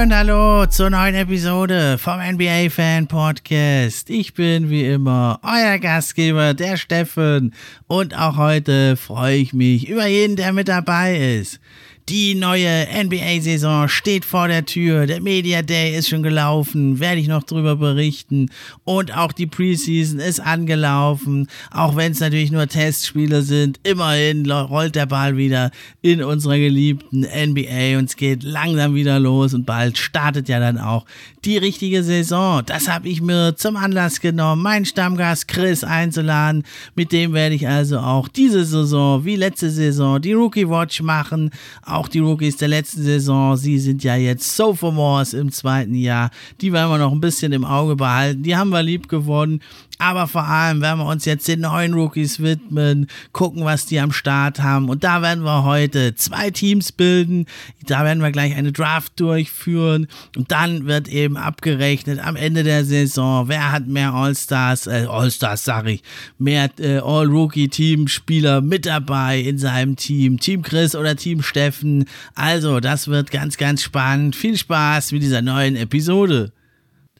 Und hallo zur neuen Episode vom NBA Fan Podcast. Ich bin wie immer euer Gastgeber, der Steffen. Und auch heute freue ich mich über jeden, der mit dabei ist. Die neue NBA-Saison steht vor der Tür. Der Media Day ist schon gelaufen. Werde ich noch drüber berichten. Und auch die Preseason ist angelaufen. Auch wenn es natürlich nur Testspiele sind. Immerhin rollt der Ball wieder in unserer geliebten NBA und es geht langsam wieder los. Und bald startet ja dann auch die richtige Saison. Das habe ich mir zum Anlass genommen, meinen Stammgast Chris einzuladen. Mit dem werde ich also auch diese Saison wie letzte Saison die Rookie Watch machen auch die Rookies der letzten Saison, sie sind ja jetzt Sophomores im zweiten Jahr. Die werden wir noch ein bisschen im Auge behalten. Die haben wir lieb gewonnen. Aber vor allem werden wir uns jetzt den neuen Rookies widmen, gucken, was die am Start haben. Und da werden wir heute zwei Teams bilden. Da werden wir gleich eine Draft durchführen. Und dann wird eben abgerechnet am Ende der Saison, wer hat mehr All-Stars, äh, All-Stars sag ich, mehr äh, All-Rookie-Team-Spieler mit dabei in seinem Team. Team Chris oder Team Steffen. Also, das wird ganz, ganz spannend. Viel Spaß mit dieser neuen Episode.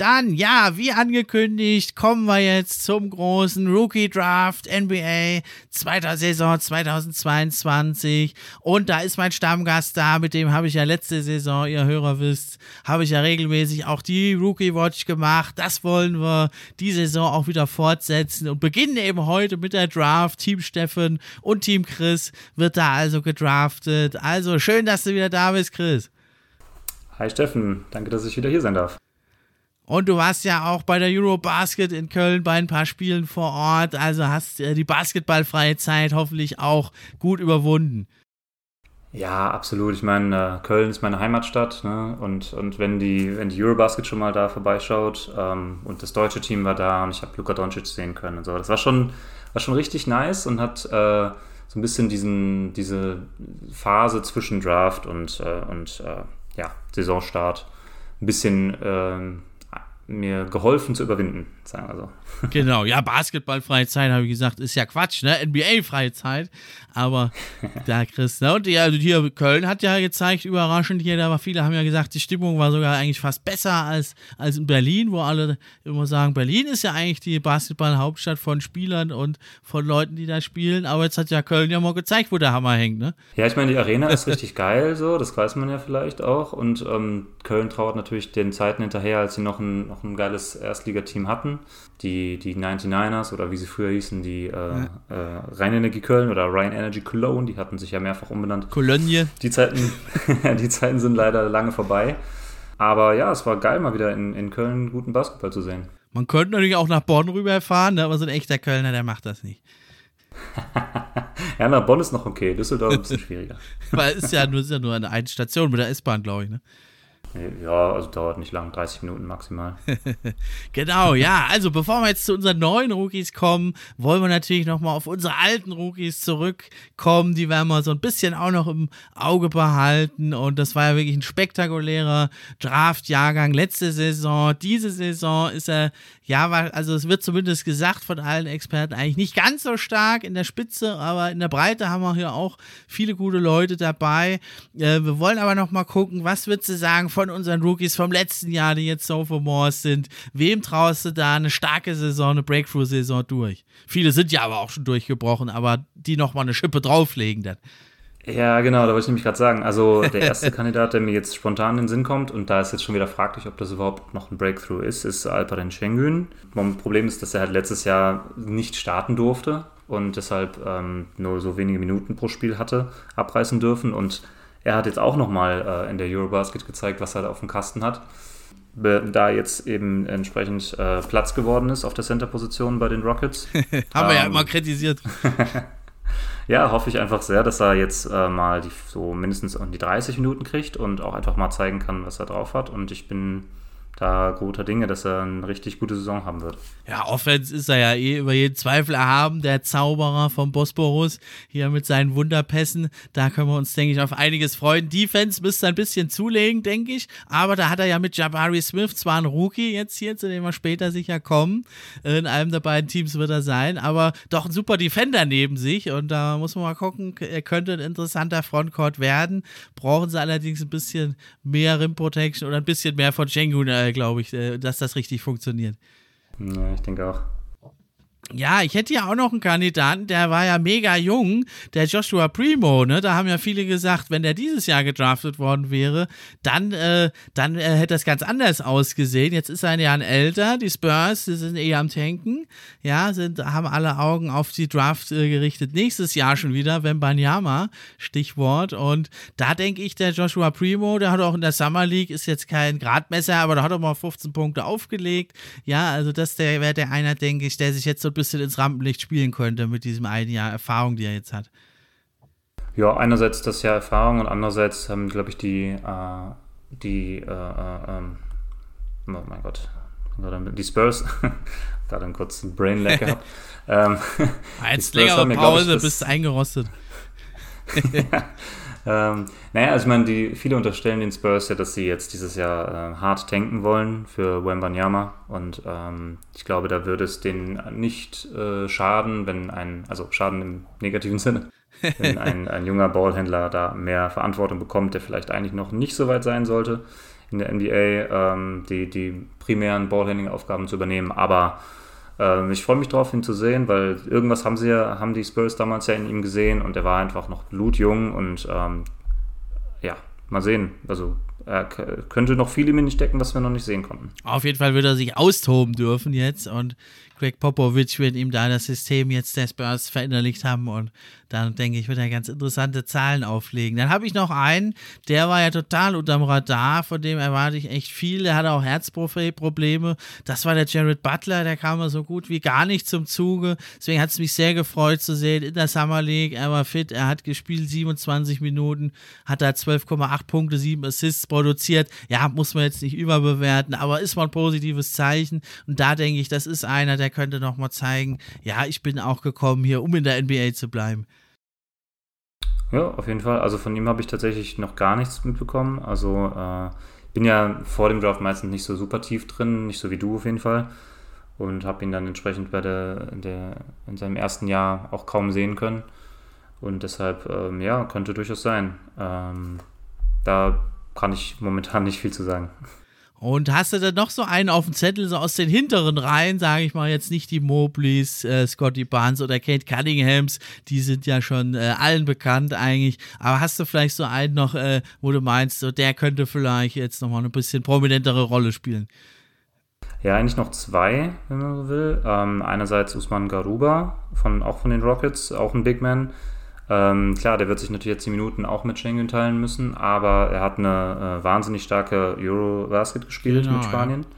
Dann, ja, wie angekündigt, kommen wir jetzt zum großen Rookie Draft NBA zweiter Saison 2022. Und da ist mein Stammgast da, mit dem habe ich ja letzte Saison, ihr Hörer wisst, habe ich ja regelmäßig auch die Rookie Watch gemacht. Das wollen wir die Saison auch wieder fortsetzen und beginnen eben heute mit der Draft. Team Steffen und Team Chris wird da also gedraftet. Also schön, dass du wieder da bist, Chris. Hi Steffen, danke, dass ich wieder hier sein darf. Und du warst ja auch bei der Eurobasket in Köln bei ein paar Spielen vor Ort, also hast äh, die basketballfreie Zeit hoffentlich auch gut überwunden. Ja, absolut. Ich meine, äh, Köln ist meine Heimatstadt ne? und, und wenn, die, wenn die Eurobasket schon mal da vorbeischaut ähm, und das deutsche Team war da und ich habe Luka Doncic sehen können und so, das war schon, war schon richtig nice und hat äh, so ein bisschen diesen, diese Phase zwischen Draft und, äh, und äh, ja, Saisonstart ein bisschen ähm, mir geholfen zu überwinden, sagen wir so. Genau, ja, Basketballfreie Zeit, habe ich gesagt, ist ja Quatsch, ne? NBA-freie Zeit. Aber da, Chris, ne? Und ja, also hier Köln hat ja gezeigt, überraschend hier, aber viele haben ja gesagt, die Stimmung war sogar eigentlich fast besser als, als in Berlin, wo alle immer sagen, Berlin ist ja eigentlich die Basketball-Hauptstadt von Spielern und von Leuten, die da spielen. Aber jetzt hat ja Köln ja mal gezeigt, wo der Hammer hängt, ne? Ja, ich meine, die Arena ist richtig geil, so, das weiß man ja vielleicht auch. Und ähm, Köln trauert natürlich den Zeiten hinterher, als sie noch ein, noch ein geiles Erstligateam hatten. Die, die 99ers oder wie sie früher hießen, die äh, ja. äh, Rheinenergie Köln oder Rhein Energy Cologne, die hatten sich ja mehrfach umbenannt. Cologne. Die Zeiten, die Zeiten sind leider lange vorbei. Aber ja, es war geil, mal wieder in, in Köln guten Basketball zu sehen. Man könnte natürlich auch nach Bonn rüberfahren, ne, aber so ein echter Kölner, der macht das nicht. ja, nach Bonn ist noch okay, Düsseldorf ist ein bisschen schwieriger. Weil es ist ja nur, ist ja nur eine Station mit der S-Bahn, glaube ich. Ne? Ja, also dauert nicht lang, 30 Minuten maximal. genau, ja. Also bevor wir jetzt zu unseren neuen Rookies kommen, wollen wir natürlich nochmal auf unsere alten Rookies zurückkommen. Die werden wir so ein bisschen auch noch im Auge behalten. Und das war ja wirklich ein spektakulärer Draft-Jahrgang letzte Saison. Diese Saison ist er, ja, also es wird zumindest gesagt von allen Experten, eigentlich nicht ganz so stark in der Spitze, aber in der Breite haben wir hier auch viele gute Leute dabei. Äh, wir wollen aber nochmal gucken, was würdest du sagen von von unseren Rookies vom letzten Jahr, die jetzt Sophomores sind, wem traust du da eine starke Saison, eine Breakthrough-Saison durch? Viele sind ja aber auch schon durchgebrochen, aber die nochmal eine Schippe drauflegen dann. Ja, genau, da wollte ich nämlich gerade sagen. Also der erste Kandidat, der mir jetzt spontan in den Sinn kommt, und da ist jetzt schon wieder fraglich, ob das überhaupt noch ein Breakthrough ist, ist Alperen Schengen. Das Problem ist, dass er halt letztes Jahr nicht starten durfte und deshalb ähm, nur so wenige Minuten pro Spiel hatte abreißen dürfen. Und er hat jetzt auch nochmal äh, in der Eurobasket gezeigt, was er auf dem Kasten hat. Da jetzt eben entsprechend äh, Platz geworden ist auf der Center-Position bei den Rockets. Haben wir ja ähm, immer kritisiert. ja, hoffe ich einfach sehr, dass er jetzt äh, mal die, so mindestens die 30 Minuten kriegt und auch einfach mal zeigen kann, was er drauf hat. Und ich bin da guter Dinge, dass er eine richtig gute Saison haben wird. Ja, Offense ist er ja eh über jeden Zweifel erhaben, der Zauberer vom Bosporus, hier mit seinen Wunderpässen. Da können wir uns, denke ich, auf einiges freuen. Defense müsste ein bisschen zulegen, denke ich, aber da hat er ja mit Jabari Smith zwar einen Rookie jetzt hier, zu dem wir später sicher kommen. In einem der beiden Teams wird er sein, aber doch ein super Defender neben sich und da muss man mal gucken, er könnte ein interessanter Frontcourt werden. Brauchen sie allerdings ein bisschen mehr Rim Protection oder ein bisschen mehr von Jengun äh, glaube ich, äh, dass das richtig funktioniert. Ja, ich denke auch. Ja, ich hätte ja auch noch einen Kandidaten, der war ja mega jung, der Joshua Primo, ne? Da haben ja viele gesagt, wenn der dieses Jahr gedraftet worden wäre, dann, äh, dann äh, hätte das ganz anders ausgesehen. Jetzt ist er ein Jahr älter, die Spurs, die sind eher am Tanken, ja, sind, haben alle Augen auf die Draft äh, gerichtet. Nächstes Jahr schon wieder, wenn Banyama, Stichwort. Und da denke ich, der Joshua Primo, der hat auch in der Summer League, ist jetzt kein Gradmesser, aber da hat er mal 15 Punkte aufgelegt. Ja, also das wäre der einer, denke ich, der sich jetzt so ein bisschen ins Rampenlicht spielen könnte mit diesem einen Jahr Erfahrung, die er jetzt hat. Ja, einerseits das Jahr Erfahrung und andererseits haben, glaube ich, die, äh, die, äh, äh, ähm, oh mein Gott, die Spurs, kurz einen Brain Lag gehabt. ähm, Jetzt längere Pause, bist eingerostet. ja, ähm, naja, also ich meine, die, viele unterstellen den Spurs ja, dass sie jetzt dieses Jahr äh, hart tanken wollen für Wembanyama. Und ähm, ich glaube, da würde es denen nicht äh, schaden, wenn ein, also schaden im negativen Sinne, wenn ein, ein junger Ballhändler da mehr Verantwortung bekommt, der vielleicht eigentlich noch nicht so weit sein sollte in der NBA, ähm, die, die primären Ballhandling-Aufgaben zu übernehmen, aber ähm, ich freue mich drauf, ihn zu sehen, weil irgendwas haben sie ja, haben die Spurs damals ja in ihm gesehen und er war einfach noch blutjung und ähm, ja, mal sehen. Also er könnte noch viel in mir stecken, was wir noch nicht sehen konnten. Auf jeden Fall wird er sich austoben dürfen jetzt und Greg Popovich wird ihm da das System jetzt der Spurs verinnerlicht haben und dann denke ich, wird er ganz interessante Zahlen auflegen. Dann habe ich noch einen, der war ja total unterm Radar, von dem erwarte ich echt viel. Der hatte auch Herzprobleme. Das war der Jared Butler, der kam so gut wie gar nicht zum Zuge. Deswegen hat es mich sehr gefreut zu sehen in der Summer League. Er war fit, er hat gespielt 27 Minuten, hat da 12,8 Punkte, 7 Assists produziert. Ja, muss man jetzt nicht überbewerten, aber ist mal ein positives Zeichen. Und da denke ich, das ist einer, der könnte nochmal zeigen, ja, ich bin auch gekommen hier, um in der NBA zu bleiben. Ja, auf jeden Fall. Also von ihm habe ich tatsächlich noch gar nichts mitbekommen. Also äh, bin ja vor dem Draft meistens nicht so super tief drin, nicht so wie du auf jeden Fall. Und habe ihn dann entsprechend bei der, der, in seinem ersten Jahr auch kaum sehen können. Und deshalb, ähm, ja, könnte durchaus sein. Ähm, da kann ich momentan nicht viel zu sagen. Und hast du dann noch so einen auf dem Zettel, so aus den hinteren Reihen, sage ich mal jetzt nicht die Mobleys, äh, Scotty Barnes oder Kate Cunninghams, die sind ja schon äh, allen bekannt eigentlich. Aber hast du vielleicht so einen noch, äh, wo du meinst, so der könnte vielleicht jetzt nochmal eine bisschen prominentere Rolle spielen? Ja, eigentlich noch zwei, wenn man so will. Ähm, einerseits Usman Garuba, von, auch von den Rockets, auch ein Big Man. Ähm, klar, der wird sich natürlich jetzt die Minuten auch mit Schengen teilen müssen, aber er hat eine äh, wahnsinnig starke Eurobasket gespielt genau, mit Spanien. Ja.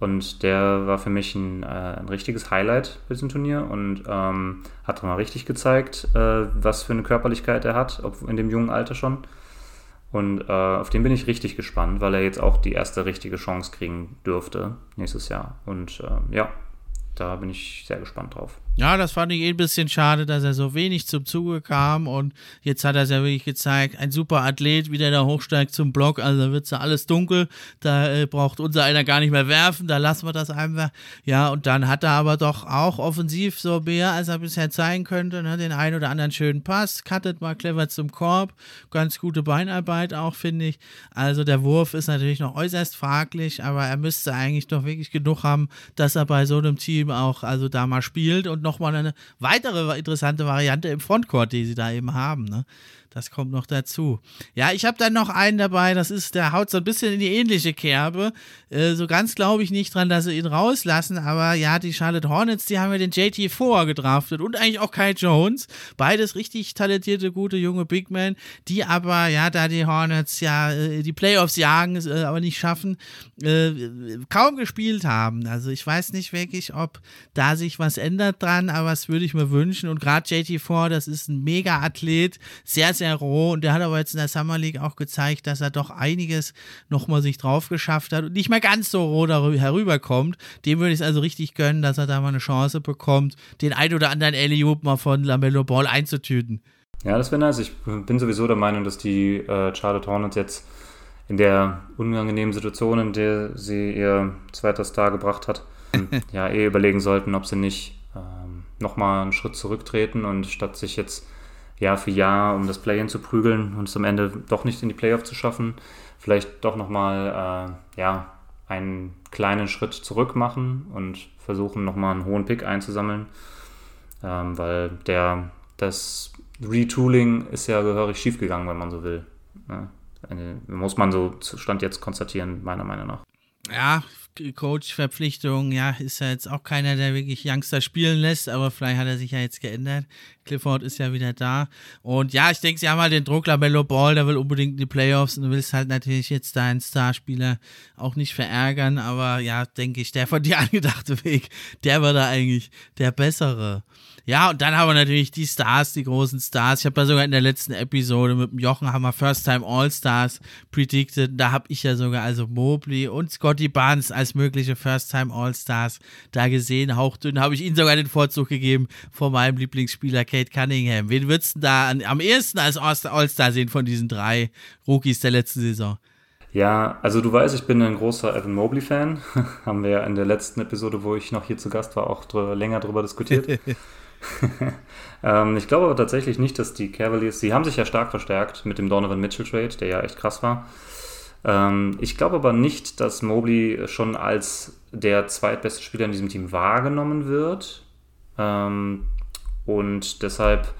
Und der war für mich ein, äh, ein richtiges Highlight für diesem Turnier und ähm, hat mal richtig gezeigt, äh, was für eine Körperlichkeit er hat, ob in dem jungen Alter schon. Und äh, auf den bin ich richtig gespannt, weil er jetzt auch die erste richtige Chance kriegen dürfte nächstes Jahr. Und äh, ja, da bin ich sehr gespannt drauf. Ja, das fand ich eh ein bisschen schade, dass er so wenig zum Zuge kam und jetzt hat er es ja wirklich gezeigt, ein super Athlet, wie der da hochsteigt zum Block, also wird ja alles dunkel, da äh, braucht unser einer gar nicht mehr werfen, da lassen wir das einfach. Ja, und dann hat er aber doch auch offensiv so mehr, als er bisher zeigen könnte, ne? den einen oder anderen schönen Pass, cuttet mal clever zum Korb, ganz gute Beinarbeit auch, finde ich. Also der Wurf ist natürlich noch äußerst fraglich, aber er müsste eigentlich doch wirklich genug haben, dass er bei so einem Team auch also da mal spielt und nochmal eine weitere interessante Variante im Frontcourt, die sie da eben haben. Ne? Das kommt noch dazu. Ja, ich habe dann noch einen dabei, das ist, der haut so ein bisschen in die ähnliche Kerbe. Äh, so ganz glaube ich nicht dran, dass sie ihn rauslassen, aber ja, die Charlotte Hornets, die haben ja den JT Four gedraftet und eigentlich auch Kai Jones. Beides richtig talentierte, gute, junge Big Men, die aber, ja, da die Hornets ja äh, die Playoffs jagen, äh, aber nicht schaffen, äh, kaum gespielt haben. Also ich weiß nicht wirklich, ob da sich was ändert dran, aber das würde ich mir wünschen. Und gerade JT Four, das ist ein Mega-Athlet, sehr, sehr sehr roh und der hat aber jetzt in der Summer League auch gezeigt, dass er doch einiges nochmal sich drauf geschafft hat und nicht mehr ganz so roh darüber herüberkommt. Dem würde ich es also richtig gönnen, dass er da mal eine Chance bekommt, den ein oder anderen Eliup mal von Lamello Ball einzutüten. Ja, das wäre nice. Ich bin sowieso der Meinung, dass die äh, Charlotte Hornets jetzt in der unangenehmen Situation, in der sie ihr zweiter Star gebracht hat, ja, eh überlegen sollten, ob sie nicht ähm, nochmal einen Schritt zurücktreten und statt sich jetzt Jahr für Jahr, um das Play-In zu prügeln und es am Ende doch nicht in die Playoff zu schaffen, vielleicht doch nochmal äh, ja, einen kleinen Schritt zurück machen und versuchen nochmal einen hohen Pick einzusammeln, ähm, weil der, das Retooling ist ja gehörig schiefgegangen, wenn man so will. Ja, eine, muss man so Stand jetzt konstatieren, meiner Meinung nach. Ja, Coach-Verpflichtung, ja, ist ja jetzt auch keiner, der wirklich Youngster spielen lässt, aber vielleicht hat er sich ja jetzt geändert. Clifford ist ja wieder da. Und ja, ich denke, sie haben halt den Druck, Labello Ball, der will unbedingt in die Playoffs und du willst halt natürlich jetzt deinen Starspieler auch nicht verärgern, aber ja, denke ich, der von dir angedachte Weg, der war da eigentlich der bessere. Ja, und dann haben wir natürlich die Stars, die großen Stars. Ich habe ja sogar in der letzten Episode mit dem Jochen haben wir First Time All-Stars predicted. Da habe ich ja sogar also Mobley und Scotty Barnes als mögliche First Time All-Stars da gesehen. Hauchdünn habe ich ihnen sogar den Vorzug gegeben vor meinem Lieblingsspieler Kate Cunningham. Wen würdest du da an, am ehesten als All-Star sehen von diesen drei Rookies der letzten Saison? Ja, also du weißt, ich bin ein großer Evan Mobley-Fan. Haben wir ja in der letzten Episode, wo ich noch hier zu Gast war, auch drüber, länger drüber diskutiert. ähm, ich glaube aber tatsächlich nicht, dass die Cavaliers, sie haben sich ja stark verstärkt mit dem Donovan Mitchell Trade, der ja echt krass war. Ähm, ich glaube aber nicht, dass Mobley schon als der zweitbeste Spieler in diesem Team wahrgenommen wird. Ähm, und deshalb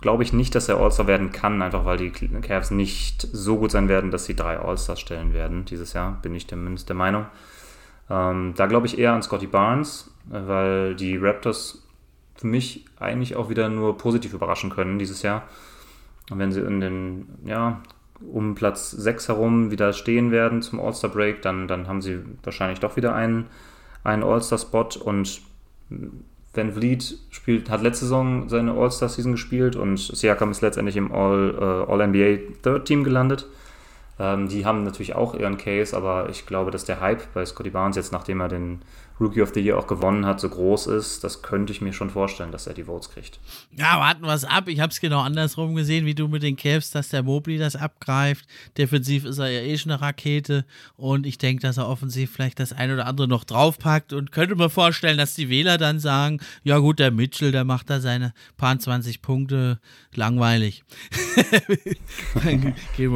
glaube ich nicht, dass er All-Star werden kann, einfach weil die Cavs nicht so gut sein werden, dass sie drei All-Stars stellen werden dieses Jahr, bin ich zumindest der Meinung. Ähm, da glaube ich eher an Scotty Barnes, äh, weil die Raptors für mich eigentlich auch wieder nur positiv überraschen können dieses Jahr. Und wenn sie in den, ja, um Platz 6 herum wieder stehen werden zum All-Star-Break, dann, dann haben sie wahrscheinlich doch wieder einen, einen All-Star-Spot und Van Vliet spielt, hat letzte Saison seine All-Star-Season gespielt und Siakam ist letztendlich im All-NBA All Third Team gelandet. Ähm, die haben natürlich auch ihren Case, aber ich glaube, dass der Hype bei Scotty Barnes jetzt, nachdem er den Rookie of the Year auch gewonnen hat, so groß ist, das könnte ich mir schon vorstellen, dass er die Votes kriegt. Ja, warten wir es ab. Ich habe es genau andersrum gesehen, wie du mit den Cavs, dass der Mobley das abgreift. Defensiv ist er ja eh schon eine Rakete und ich denke, dass er offensiv vielleicht das ein oder andere noch draufpackt und könnte mir vorstellen, dass die Wähler dann sagen, ja gut, der Mitchell, der macht da seine paar 20 Punkte, langweilig.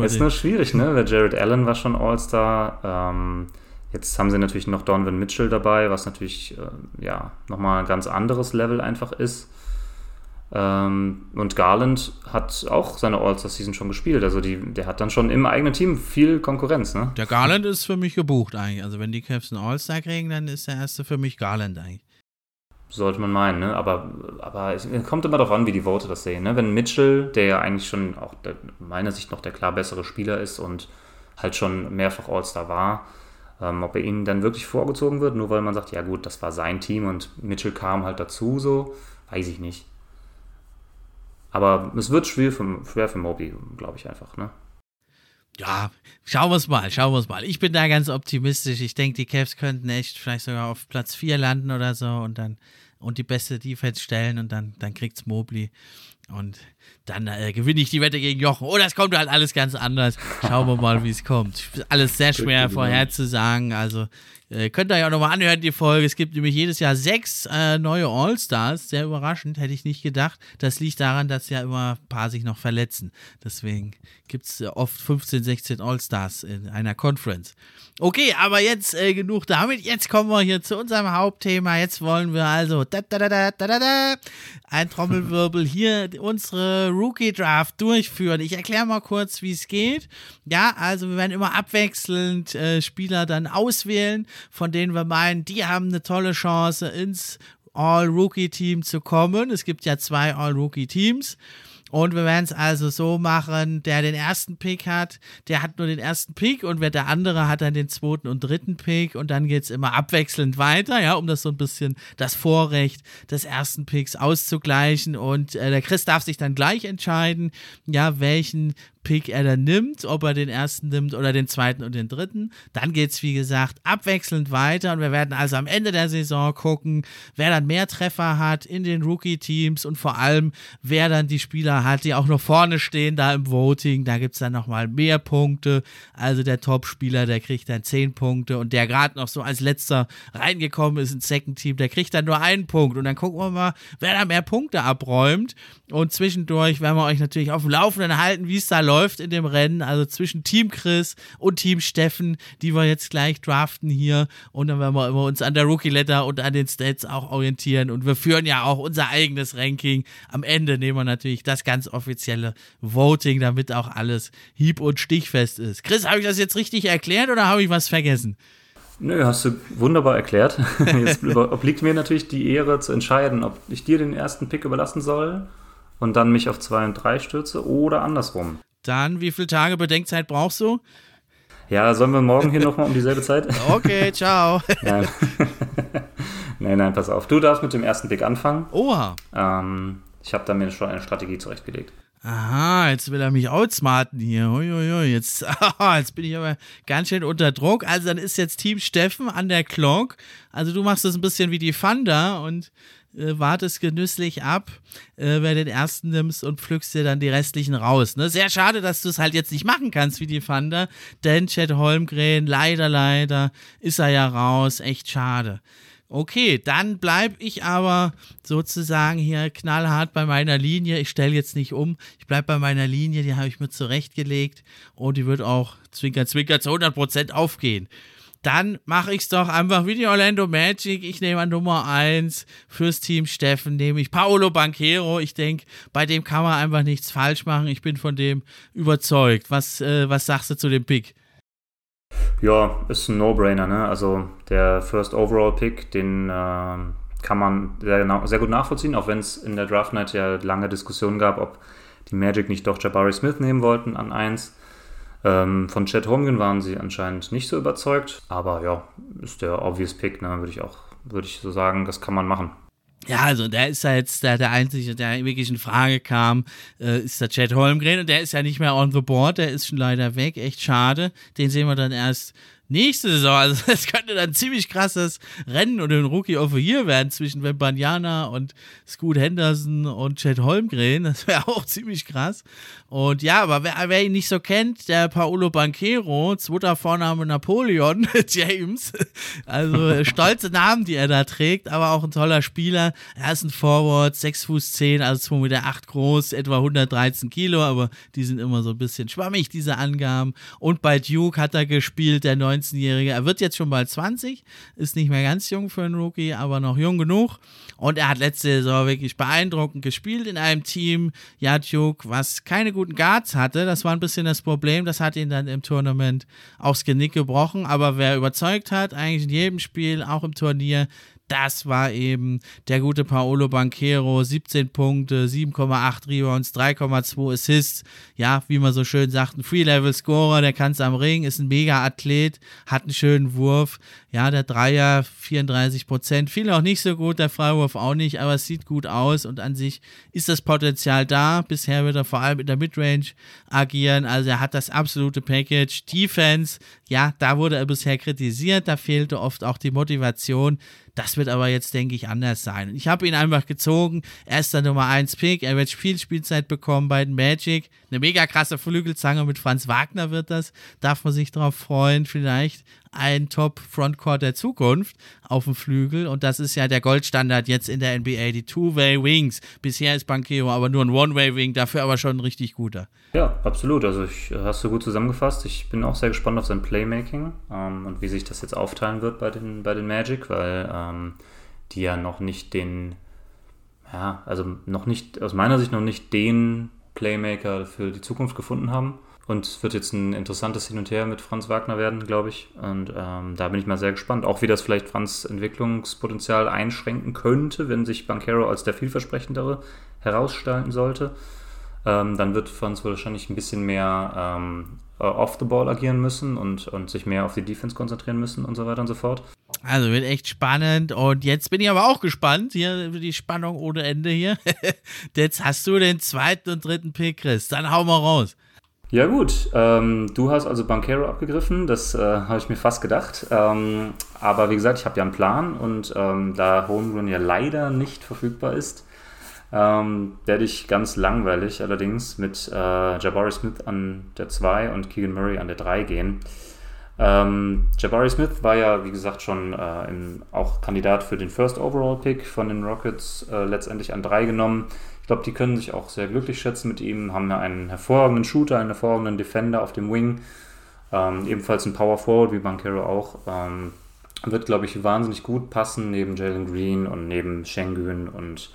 ist nur schwierig, ne? Weil Jared Allen war schon All-Star. Ähm Jetzt haben sie natürlich noch Donovan Mitchell dabei, was natürlich äh, ja, nochmal ein ganz anderes Level einfach ist. Ähm, und Garland hat auch seine All-Star-Season schon gespielt. Also die, der hat dann schon im eigenen Team viel Konkurrenz. Ne? Der Garland ist für mich gebucht eigentlich. Also wenn die Cavs einen All-Star kriegen, dann ist der erste für mich Garland eigentlich. Sollte man meinen, ne? aber, aber es kommt immer darauf an, wie die Vote das sehen. Ne? Wenn Mitchell, der ja eigentlich schon auch der, meiner Sicht noch der klar bessere Spieler ist und halt schon mehrfach All-Star war, ähm, ob er ihnen dann wirklich vorgezogen wird, nur weil man sagt, ja gut, das war sein Team und Mitchell kam halt dazu, so, weiß ich nicht. Aber es wird schwer für, schwer für Moby, glaube ich einfach, ne? Ja, schauen wir es mal, schauen wir es mal. Ich bin da ganz optimistisch. Ich denke, die Cavs könnten echt vielleicht sogar auf Platz 4 landen oder so und dann und die beste Defense stellen und dann, dann kriegt's Mobley. Und dann äh, gewinne ich die Wette gegen Jochen. Oder es kommt halt alles ganz anders. Schauen wir mal, wie es kommt. Alles sehr schwer vorherzusagen. Also äh, könnt ihr ja auch nochmal anhören, die Folge. Es gibt nämlich jedes Jahr sechs äh, neue All-Stars. Sehr überraschend, hätte ich nicht gedacht. Das liegt daran, dass ja immer ein paar sich noch verletzen. Deswegen gibt es äh, oft 15, 16 All-Stars in einer Conference. Okay, aber jetzt äh, genug damit. Jetzt kommen wir hier zu unserem Hauptthema. Jetzt wollen wir also da, da, da, da, da, da, ein Trommelwirbel hier unsere Rookie Draft durchführen. Ich erkläre mal kurz, wie es geht. Ja, also wir werden immer abwechselnd äh, Spieler dann auswählen, von denen wir meinen, die haben eine tolle Chance ins All-Rookie-Team zu kommen. Es gibt ja zwei All-Rookie-Teams. Und wir werden es also so machen, der den ersten Pick hat, der hat nur den ersten Pick und wer der andere hat dann den zweiten und dritten Pick und dann geht es immer abwechselnd weiter, ja, um das so ein bisschen das Vorrecht des ersten Picks auszugleichen. Und äh, der Chris darf sich dann gleich entscheiden, ja, welchen Pick er dann nimmt, ob er den ersten nimmt oder den zweiten und den dritten. Dann geht es, wie gesagt, abwechselnd weiter und wir werden also am Ende der Saison gucken, wer dann mehr Treffer hat in den Rookie-Teams und vor allem, wer dann die Spieler hat, die auch noch vorne stehen da im Voting. Da gibt es dann nochmal mehr Punkte. Also der Top-Spieler, der kriegt dann 10 Punkte und der gerade noch so als letzter reingekommen ist ins Second-Team, der kriegt dann nur einen Punkt. Und dann gucken wir mal, wer da mehr Punkte abräumt. Und zwischendurch werden wir euch natürlich auf dem Laufenden halten, wie es da läuft in dem Rennen, also zwischen Team Chris und Team Steffen, die wir jetzt gleich draften hier. Und dann werden wir immer uns an der Rookie Letter und an den Stats auch orientieren. Und wir führen ja auch unser eigenes Ranking. Am Ende nehmen wir natürlich das ganz offizielle Voting, damit auch alles hieb- und stichfest ist. Chris, habe ich das jetzt richtig erklärt oder habe ich was vergessen? Nö, hast du wunderbar erklärt. Jetzt obliegt mir natürlich die Ehre zu entscheiden, ob ich dir den ersten Pick überlassen soll und dann mich auf 2 und 3 stürze oder andersrum. Dann, wie viele Tage Bedenkzeit brauchst du? Ja, sollen wir morgen hier nochmal um dieselbe Zeit? Okay, ciao. nein. nein, nein, pass auf. Du darfst mit dem ersten Pick anfangen. Oha. Ähm, ich habe da mir schon eine Strategie zurechtgelegt. Aha, jetzt will er mich outsmarten hier. Uiuiui, jetzt, jetzt bin ich aber ganz schön unter Druck. Also dann ist jetzt Team Steffen an der Clock. Also du machst das ein bisschen wie die Fanda und äh, wartest genüsslich ab, äh, wer den ersten nimmst und pflückst dir dann die restlichen raus. Ne? Sehr schade, dass du es halt jetzt nicht machen kannst wie die Fanda, denn Chad Holmgren, leider, leider, ist er ja raus. Echt schade. Okay, dann bleibe ich aber sozusagen hier knallhart bei meiner Linie. Ich stelle jetzt nicht um. Ich bleibe bei meiner Linie, die habe ich mir zurechtgelegt und die wird auch zwinker, zwinker zu 100% aufgehen dann mache ich es doch einfach wie die Orlando Magic. Ich nehme an Nummer 1 fürs Team Steffen, nehme ich Paolo Banquero. Ich denke, bei dem kann man einfach nichts falsch machen. Ich bin von dem überzeugt. Was, äh, was sagst du zu dem Pick? Ja, ist ein No-Brainer. Ne? Also der First Overall Pick, den äh, kann man sehr, sehr, gut nachvollziehen, auch wenn es in der Draft Night ja lange Diskussionen gab, ob die Magic nicht doch Jabari Smith nehmen wollten an 1. Ähm, von Chad Holmgren waren sie anscheinend nicht so überzeugt, aber ja, ist der obvious Pick, ne, würde ich auch, würde ich so sagen, das kann man machen. Ja, also der ist ja jetzt der, der Einzige, der wirklich in Frage kam, äh, ist der Chad Holmgren und der ist ja nicht mehr on the board, der ist schon leider weg, echt schade. Den sehen wir dann erst nächste Saison, also es könnte dann ein ziemlich krasses Rennen und ein Rookie of the Year werden zwischen Wembanyama und Scoot Henderson und Chad Holmgren. Das wäre auch ziemlich krass. Und ja, aber wer, wer, ihn nicht so kennt, der Paolo Banquero, zweiter Vorname Napoleon James. Also stolze Namen, die er da trägt, aber auch ein toller Spieler. Er ist ein Forward, 6 Fuß 10, also 2 Meter 8 groß, etwa 113 Kilo, aber die sind immer so ein bisschen schwammig, diese Angaben. Und bei Duke hat er gespielt, der 19 19-Jährige. Er wird jetzt schon bald 20, ist nicht mehr ganz jung für einen Rookie, aber noch jung genug. Und er hat letzte Saison wirklich beeindruckend gespielt in einem Team, Jatjuk, was keine guten Guards hatte. Das war ein bisschen das Problem. Das hat ihn dann im Tournament aufs Genick gebrochen. Aber wer überzeugt hat, eigentlich in jedem Spiel, auch im Turnier, das war eben der gute Paolo Banquero. 17 Punkte, 7,8 Rebounds, 3,2 Assists. Ja, wie man so schön sagt, ein Free-Level-Scorer, der kann es am Ring, ist ein Mega-Athlet, hat einen schönen Wurf. Ja, der Dreier 34 Prozent. Viel auch nicht so gut, der Freiwurf auch nicht, aber es sieht gut aus und an sich ist das Potenzial da. Bisher wird er vor allem in der Midrange agieren. Also er hat das absolute Package. Defense, ja, da wurde er bisher kritisiert, da fehlte oft auch die Motivation. Das wird aber jetzt, denke ich, anders sein. Ich habe ihn einfach gezogen. Er ist der Nummer 1 Pick. Er wird viel Spielzeit bekommen bei den Magic. Eine mega krasse Flügelzange mit Franz Wagner wird das. Darf man sich darauf freuen, vielleicht ein Top-Frontcourt der Zukunft auf dem Flügel. Und das ist ja der Goldstandard jetzt in der NBA, die Two-Way-Wings. Bisher ist Banquero aber nur ein One-Way-Wing, dafür aber schon ein richtig guter. Ja, absolut. Also ich, hast du gut zusammengefasst. Ich bin auch sehr gespannt auf sein Playmaking ähm, und wie sich das jetzt aufteilen wird bei den, bei den Magic, weil ähm, die ja noch nicht den, ja, also noch nicht, aus meiner Sicht noch nicht den Playmaker für die Zukunft gefunden haben. Und es wird jetzt ein interessantes Hin und Her mit Franz Wagner werden, glaube ich. Und ähm, da bin ich mal sehr gespannt. Auch wie das vielleicht Franz Entwicklungspotenzial einschränken könnte, wenn sich Bankero als der vielversprechendere herausstellen sollte. Ähm, dann wird Franz wahrscheinlich ein bisschen mehr ähm, off the ball agieren müssen und, und sich mehr auf die Defense konzentrieren müssen und so weiter und so fort. Also wird echt spannend. Und jetzt bin ich aber auch gespannt. Hier die Spannung ohne Ende hier. jetzt hast du den zweiten und dritten Pick, Chris. Dann hau mal raus. Ja gut, ähm, du hast also Bankero abgegriffen, das äh, habe ich mir fast gedacht. Ähm, aber wie gesagt, ich habe ja einen Plan und ähm, da Homerun ja leider nicht verfügbar ist, ähm, werde ich ganz langweilig allerdings mit äh, Jabari Smith an der 2 und Keegan Murray an der 3 gehen. Ähm, Jabari Smith war ja, wie gesagt, schon äh, im, auch Kandidat für den First Overall Pick von den Rockets, äh, letztendlich an 3 genommen glaube, die können sich auch sehr glücklich schätzen mit ihm, haben ja einen hervorragenden Shooter, einen hervorragenden Defender auf dem Wing, ähm, ebenfalls ein Power Forward wie Bankero auch. Ähm, wird, glaube ich, wahnsinnig gut passen neben Jalen Green und neben Schengen und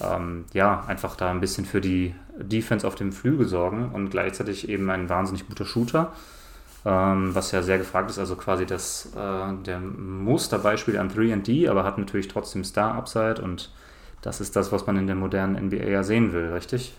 ähm, ja, einfach da ein bisschen für die Defense auf dem Flügel sorgen und gleichzeitig eben ein wahnsinnig guter Shooter, ähm, was ja sehr gefragt ist, also quasi das äh, der Musterbeispiel an 3D, aber hat natürlich trotzdem Star-Upside und das ist das, was man in der modernen NBA ja sehen will, richtig?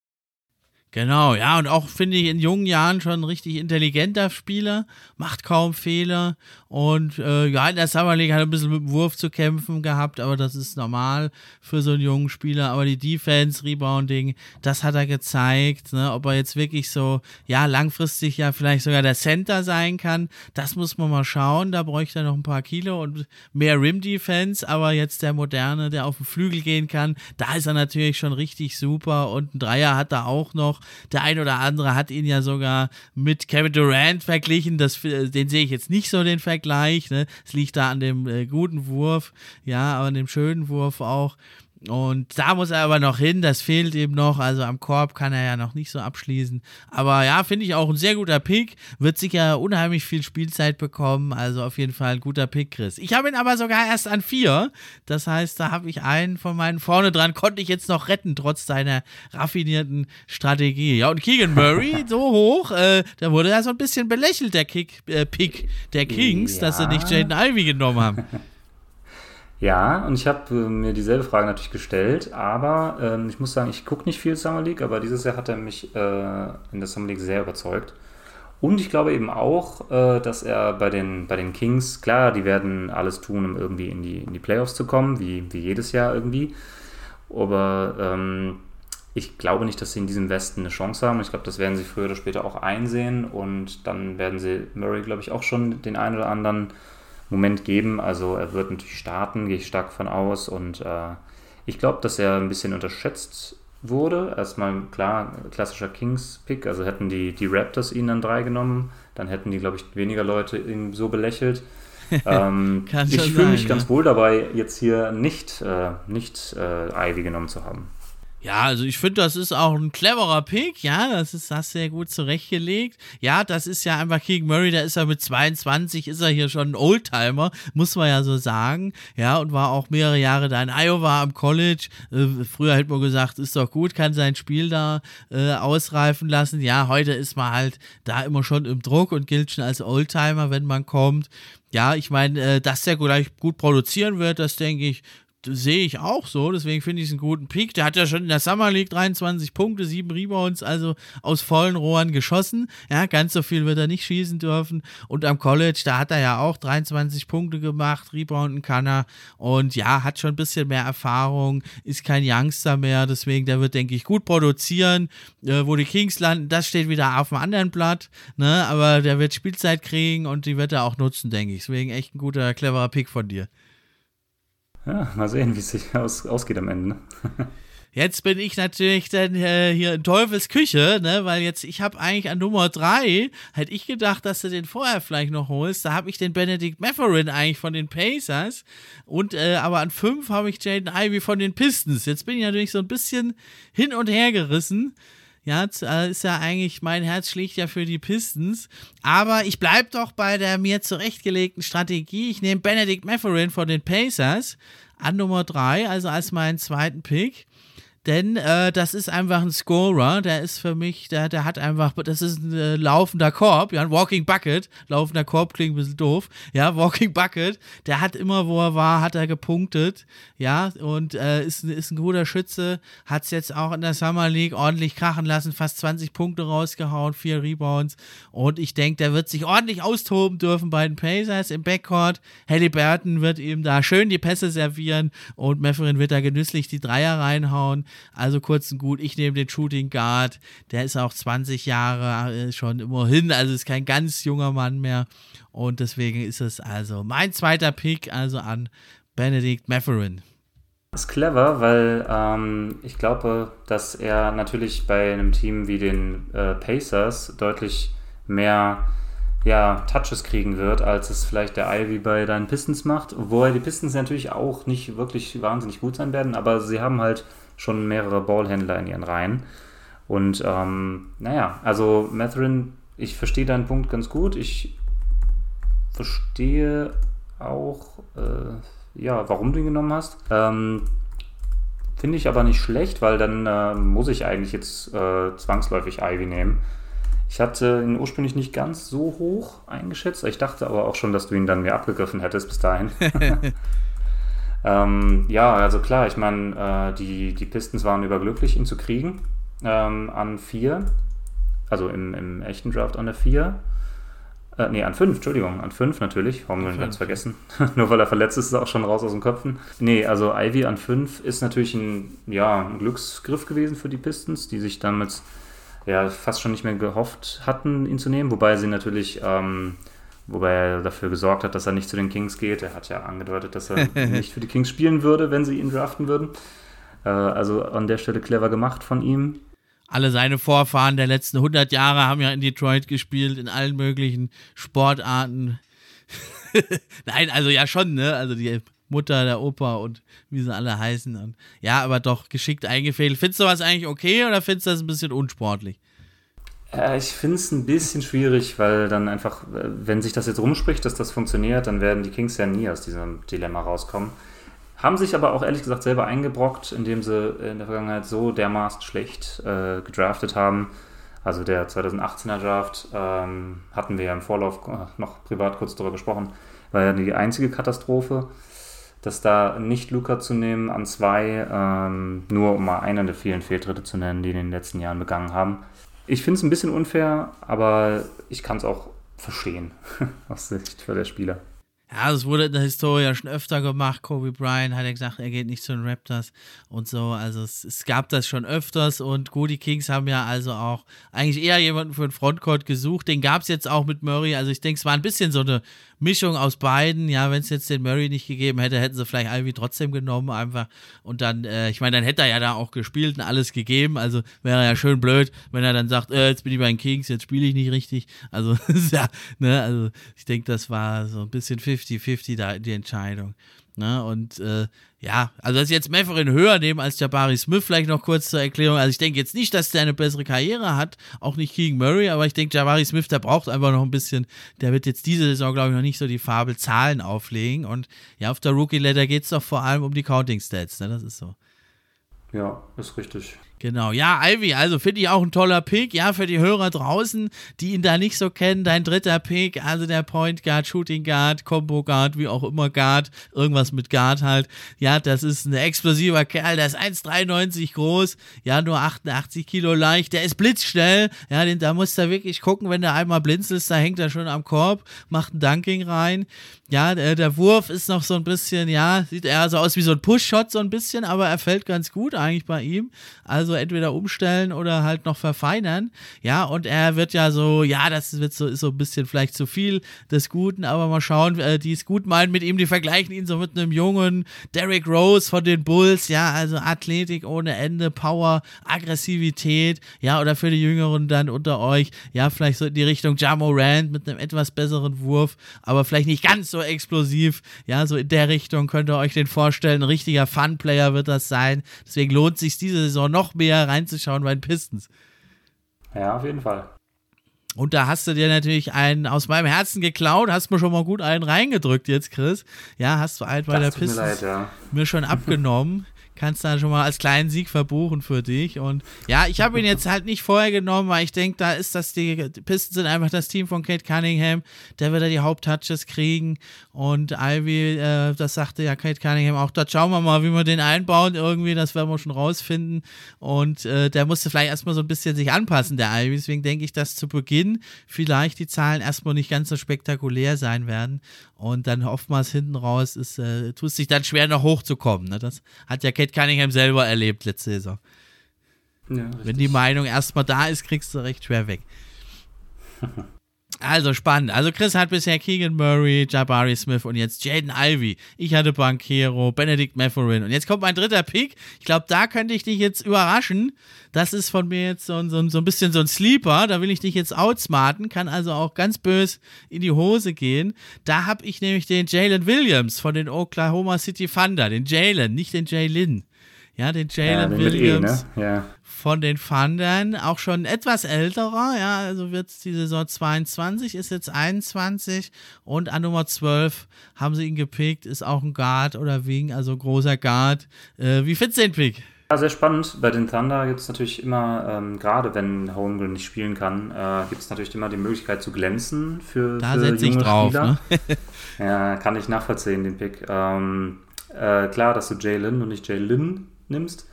Genau, ja, und auch finde ich in jungen Jahren schon ein richtig intelligenter Spieler, macht kaum Fehler und äh, ja, in der Summer League hat er ein bisschen mit dem Wurf zu kämpfen gehabt, aber das ist normal für so einen jungen Spieler. Aber die Defense, Rebounding, das hat er gezeigt, ne? ob er jetzt wirklich so, ja, langfristig ja vielleicht sogar der Center sein kann, das muss man mal schauen. Da bräuchte er noch ein paar Kilo und mehr Rim-Defense, aber jetzt der Moderne, der auf den Flügel gehen kann, da ist er natürlich schon richtig super und ein Dreier hat er auch noch. Der ein oder andere hat ihn ja sogar mit Kevin Durant verglichen, das, den sehe ich jetzt nicht so, den Vergleich gleich. Ne? Es liegt da an dem äh, guten Wurf, ja, aber an dem schönen Wurf auch. Und da muss er aber noch hin, das fehlt eben noch. Also am Korb kann er ja noch nicht so abschließen. Aber ja, finde ich auch ein sehr guter Pick. Wird sicher unheimlich viel Spielzeit bekommen. Also auf jeden Fall ein guter Pick, Chris. Ich habe ihn aber sogar erst an vier. Das heißt, da habe ich einen von meinen vorne dran, konnte ich jetzt noch retten, trotz seiner raffinierten Strategie. Ja, und Keegan Murray, so hoch, äh, da wurde ja so ein bisschen belächelt, der Kick, äh, Pick der Kings, ja. dass sie nicht Jaden Ivy genommen haben. Ja, und ich habe äh, mir dieselbe Frage natürlich gestellt, aber ähm, ich muss sagen, ich gucke nicht viel Summer League, aber dieses Jahr hat er mich äh, in der Summer League sehr überzeugt. Und ich glaube eben auch, äh, dass er bei den, bei den Kings, klar, die werden alles tun, um irgendwie in die, in die Playoffs zu kommen, wie, wie jedes Jahr irgendwie. Aber ähm, ich glaube nicht, dass sie in diesem Westen eine Chance haben. Ich glaube, das werden sie früher oder später auch einsehen und dann werden sie Murray, glaube ich, auch schon den einen oder anderen Moment geben. Also er wird natürlich starten, gehe ich stark von aus. Und äh, ich glaube, dass er ein bisschen unterschätzt wurde. Erstmal klar, klassischer Kings-Pick. Also hätten die, die Raptors ihn dann drei genommen, dann hätten die, glaube ich, weniger Leute ihn so belächelt. ähm, ich fühle mich ja. ganz wohl dabei, jetzt hier nicht, äh, nicht äh, Ivy genommen zu haben. Ja, also ich finde, das ist auch ein cleverer Pick, ja, das ist das sehr gut zurechtgelegt. Ja, das ist ja einfach King Murray, der ist ja mit 22, ist er hier schon ein Oldtimer, muss man ja so sagen. Ja, und war auch mehrere Jahre da in Iowa am College. Äh, früher hätte man gesagt, ist doch gut, kann sein Spiel da äh, ausreifen lassen. Ja, heute ist man halt da immer schon im Druck und gilt schon als Oldtimer, wenn man kommt. Ja, ich meine, äh, dass der gleich gut produzieren wird, das denke ich, sehe ich auch so, deswegen finde ich es einen guten Peak. Der hat ja schon in der Summer League 23 Punkte, 7 Rebounds, also aus vollen Rohren geschossen. Ja, ganz so viel wird er nicht schießen dürfen. Und am College, da hat er ja auch 23 Punkte gemacht, Rebounden kann er. Und ja, hat schon ein bisschen mehr Erfahrung, ist kein Youngster mehr, deswegen der wird, denke ich, gut produzieren. Äh, wo die Kings landen, das steht wieder auf dem anderen Blatt, ne? aber der wird Spielzeit kriegen und die wird er auch nutzen, denke ich. Deswegen echt ein guter, cleverer Pick von dir. Ja, mal sehen, wie es sich aus, ausgeht am Ende. Ne? Jetzt bin ich natürlich dann äh, hier in Teufels Küche, ne, weil jetzt ich habe eigentlich an Nummer 3, hätte ich gedacht, dass du den vorher vielleicht noch holst. Da habe ich den Benedict Matherin eigentlich von den Pacers und äh, aber an 5 habe ich Jaden Ivy von den Pistons. Jetzt bin ich natürlich so ein bisschen hin und her gerissen. Ja, äh, ist ja eigentlich, mein Herz schlägt ja für die Pistons. Aber ich bleibe doch bei der mir zurechtgelegten Strategie. Ich nehme Benedict Matherin von den Pacers an Nummer 3, also als meinen zweiten Pick. Denn äh, das ist einfach ein Scorer, der ist für mich, der, der hat einfach, das ist ein äh, laufender Korb, ja, ein Walking Bucket. Laufender Korb klingt ein bisschen doof, ja, Walking Bucket. Der hat immer, wo er war, hat er gepunktet, ja, und äh, ist, ist ein guter Schütze, hat es jetzt auch in der Summer League ordentlich krachen lassen, fast 20 Punkte rausgehauen, vier Rebounds. Und ich denke, der wird sich ordentlich austoben dürfen bei den Pacers im Backcourt. Halliburton wird ihm da schön die Pässe servieren und Mefferin wird da genüsslich die Dreier reinhauen. Also kurz und gut, ich nehme den Shooting Guard. Der ist auch 20 Jahre äh, schon immerhin, also ist kein ganz junger Mann mehr. Und deswegen ist es also mein zweiter Pick, also an Benedict. Das ist clever, weil ähm, ich glaube, dass er natürlich bei einem Team wie den äh, Pacers deutlich mehr ja, Touches kriegen wird, als es vielleicht der Ivy bei deinen Pistons macht. Wobei die Pistons natürlich auch nicht wirklich wahnsinnig gut sein werden, aber sie haben halt schon mehrere Ballhändler in ihren Reihen. Und ähm, naja, also Matherin, ich verstehe deinen Punkt ganz gut. Ich verstehe auch, äh, ja, warum du ihn genommen hast. Ähm, Finde ich aber nicht schlecht, weil dann äh, muss ich eigentlich jetzt äh, zwangsläufig Ivy nehmen. Ich hatte ihn ursprünglich nicht ganz so hoch eingeschätzt. Ich dachte aber auch schon, dass du ihn dann mir abgegriffen hättest bis dahin. Ähm, ja, also klar, ich meine, äh, die, die Pistons waren überglücklich, ihn zu kriegen ähm, an 4. Also im, im echten Draft an der 4. Äh, nee, an 5, Entschuldigung, an 5 natürlich. Warum wir ihn ganz vergessen? Nur weil er verletzt ist, ist er auch schon raus aus den Köpfen. Nee, also Ivy an 5 ist natürlich ein, ja, ein Glücksgriff gewesen für die Pistons, die sich damals ja fast schon nicht mehr gehofft hatten, ihn zu nehmen. Wobei sie natürlich. Ähm, Wobei er dafür gesorgt hat, dass er nicht zu den Kings geht. Er hat ja angedeutet, dass er nicht für die Kings spielen würde, wenn sie ihn draften würden. Äh, also an der Stelle clever gemacht von ihm. Alle seine Vorfahren der letzten 100 Jahre haben ja in Detroit gespielt, in allen möglichen Sportarten. Nein, also ja schon, ne? Also die Mutter, der Opa und wie sie alle heißen. Und ja, aber doch geschickt eingefädelt. Findest du was eigentlich okay oder findest du das ein bisschen unsportlich? Äh, ich finde es ein bisschen schwierig, weil dann einfach, äh, wenn sich das jetzt rumspricht, dass das funktioniert, dann werden die Kings ja nie aus diesem Dilemma rauskommen. Haben sich aber auch ehrlich gesagt selber eingebrockt, indem sie in der Vergangenheit so dermaßen schlecht äh, gedraftet haben. Also der 2018er Draft ähm, hatten wir ja im Vorlauf äh, noch privat kurz darüber gesprochen, war ja die einzige Katastrophe, dass da nicht Luca zu nehmen an zwei, ähm, nur um mal einen der vielen Fehltritte zu nennen, die in den letzten Jahren begangen haben. Ich finde es ein bisschen unfair, aber ich kann es auch verstehen aus Sicht der Spieler. Ja, es wurde in der Historie schon öfter gemacht. Kobe Bryant hat ja gesagt, er geht nicht zu den Raptors und so. Also es, es, gab das schon öfters und die Kings haben ja also auch eigentlich eher jemanden für den Frontcourt gesucht. Den gab es jetzt auch mit Murray. Also ich denke, es war ein bisschen so eine Mischung aus beiden. Ja, wenn es jetzt den Murray nicht gegeben hätte, hätten sie vielleicht Ivy trotzdem genommen einfach. Und dann, äh, ich meine, dann hätte er ja da auch gespielt und alles gegeben. Also wäre ja schön blöd, wenn er dann sagt, äh, jetzt bin ich bei den Kings, jetzt spiele ich nicht richtig. Also, ja, ne, also ich denke, das war so ein bisschen 50-50 da die Entscheidung. Ne? Und äh, ja, also dass jetzt Matherin höher nehmen als Jabari Smith, vielleicht noch kurz zur Erklärung. Also ich denke jetzt nicht, dass der eine bessere Karriere hat, auch nicht Keegan Murray, aber ich denke, Jabari Smith, der braucht einfach noch ein bisschen, der wird jetzt diese Saison, glaube ich, noch nicht so die Fabel Zahlen auflegen. Und ja, auf der Rookie-Letter geht es doch vor allem um die Counting-Stats, ne? Das ist so. Ja, ist richtig. Genau, ja, Ivy, also finde ich auch ein toller Pick, ja, für die Hörer draußen, die ihn da nicht so kennen, dein dritter Pick, also der Point Guard, Shooting Guard, Combo Guard, wie auch immer Guard, irgendwas mit Guard halt, ja, das ist ein explosiver Kerl, der ist 1,93 groß, ja, nur 88 Kilo leicht, der ist blitzschnell, ja, den, da muss er wirklich gucken, wenn der einmal blinzelst, da hängt er schon am Korb, macht ein Dunking rein, ja, der, der, Wurf ist noch so ein bisschen, ja, sieht eher so aus wie so ein Push-Shot so ein bisschen, aber er fällt ganz gut eigentlich bei ihm, also also entweder umstellen oder halt noch verfeinern. Ja, und er wird ja so, ja, das wird so, ist so ein bisschen vielleicht zu viel des Guten, aber mal schauen, äh, die es gut meinen mit ihm, die vergleichen ihn so mit einem jungen Derrick Rose von den Bulls, ja, also Athletik ohne Ende, Power, Aggressivität, ja, oder für die Jüngeren dann unter euch, ja, vielleicht so in die Richtung Jamo Rand mit einem etwas besseren Wurf, aber vielleicht nicht ganz so explosiv, ja, so in der Richtung könnt ihr euch den vorstellen, ein richtiger Fun-Player wird das sein, deswegen lohnt sich diese Saison noch mehr reinzuschauen bei den Pistons. Ja, auf jeden Fall. Und da hast du dir natürlich einen aus meinem Herzen geklaut, hast mir schon mal gut einen reingedrückt jetzt, Chris. Ja, hast du einen bei das der Pistons mir, leid, ja. mir schon abgenommen kannst dann schon mal als kleinen Sieg verbuchen für dich. Und ja, ich habe ihn jetzt halt nicht vorher genommen, weil ich denke, da ist das, die, Pistons sind einfach das Team von Kate Cunningham. Der wird da die Haupttouches kriegen. Und Ivy, äh, das sagte ja Kate Cunningham auch, dort schauen wir mal, wie wir den einbauen irgendwie, das werden wir schon rausfinden. Und äh, der musste vielleicht erstmal so ein bisschen sich anpassen, der Ivy. Deswegen denke ich, dass zu Beginn vielleicht die Zahlen erstmal nicht ganz so spektakulär sein werden. Und dann oftmals hinten raus ist, äh, tut es sich dann schwer, noch hochzukommen. Ne? Das hat ja Kate Cunningham selber erlebt letzte Saison. Ja, Wenn die Meinung erstmal da ist, kriegst du recht schwer weg. Also spannend. Also Chris hat bisher Keegan Murray, Jabari Smith und jetzt Jaden Ivy. Ich hatte Banquero, Benedict Mathurin. Und jetzt kommt mein dritter Pick. Ich glaube, da könnte ich dich jetzt überraschen. Das ist von mir jetzt so, so, so ein bisschen so ein Sleeper. Da will ich dich jetzt outsmarten. Kann also auch ganz bös in die Hose gehen. Da habe ich nämlich den Jalen Williams von den Oklahoma City Thunder. Den Jalen, nicht den Jalen. Ja, den Jalen ja, Williams. E, ne? ja von den Fundern, auch schon etwas älterer, ja, also wird die Saison 22, ist jetzt 21 und an Nummer 12 haben sie ihn gepickt, ist auch ein Guard oder Wing, also großer Guard. Äh, wie findest du den Pick? Ja, sehr spannend. Bei den Thunder gibt es natürlich immer, ähm, gerade wenn Holmgren nicht spielen kann, äh, gibt es natürlich immer die Möglichkeit zu glänzen für, da für junge ich drauf, Spieler. Ne? ja, kann ich nachvollziehen, den Pick. Ähm, äh, klar, dass du Jalen und nicht Jalen nimmst.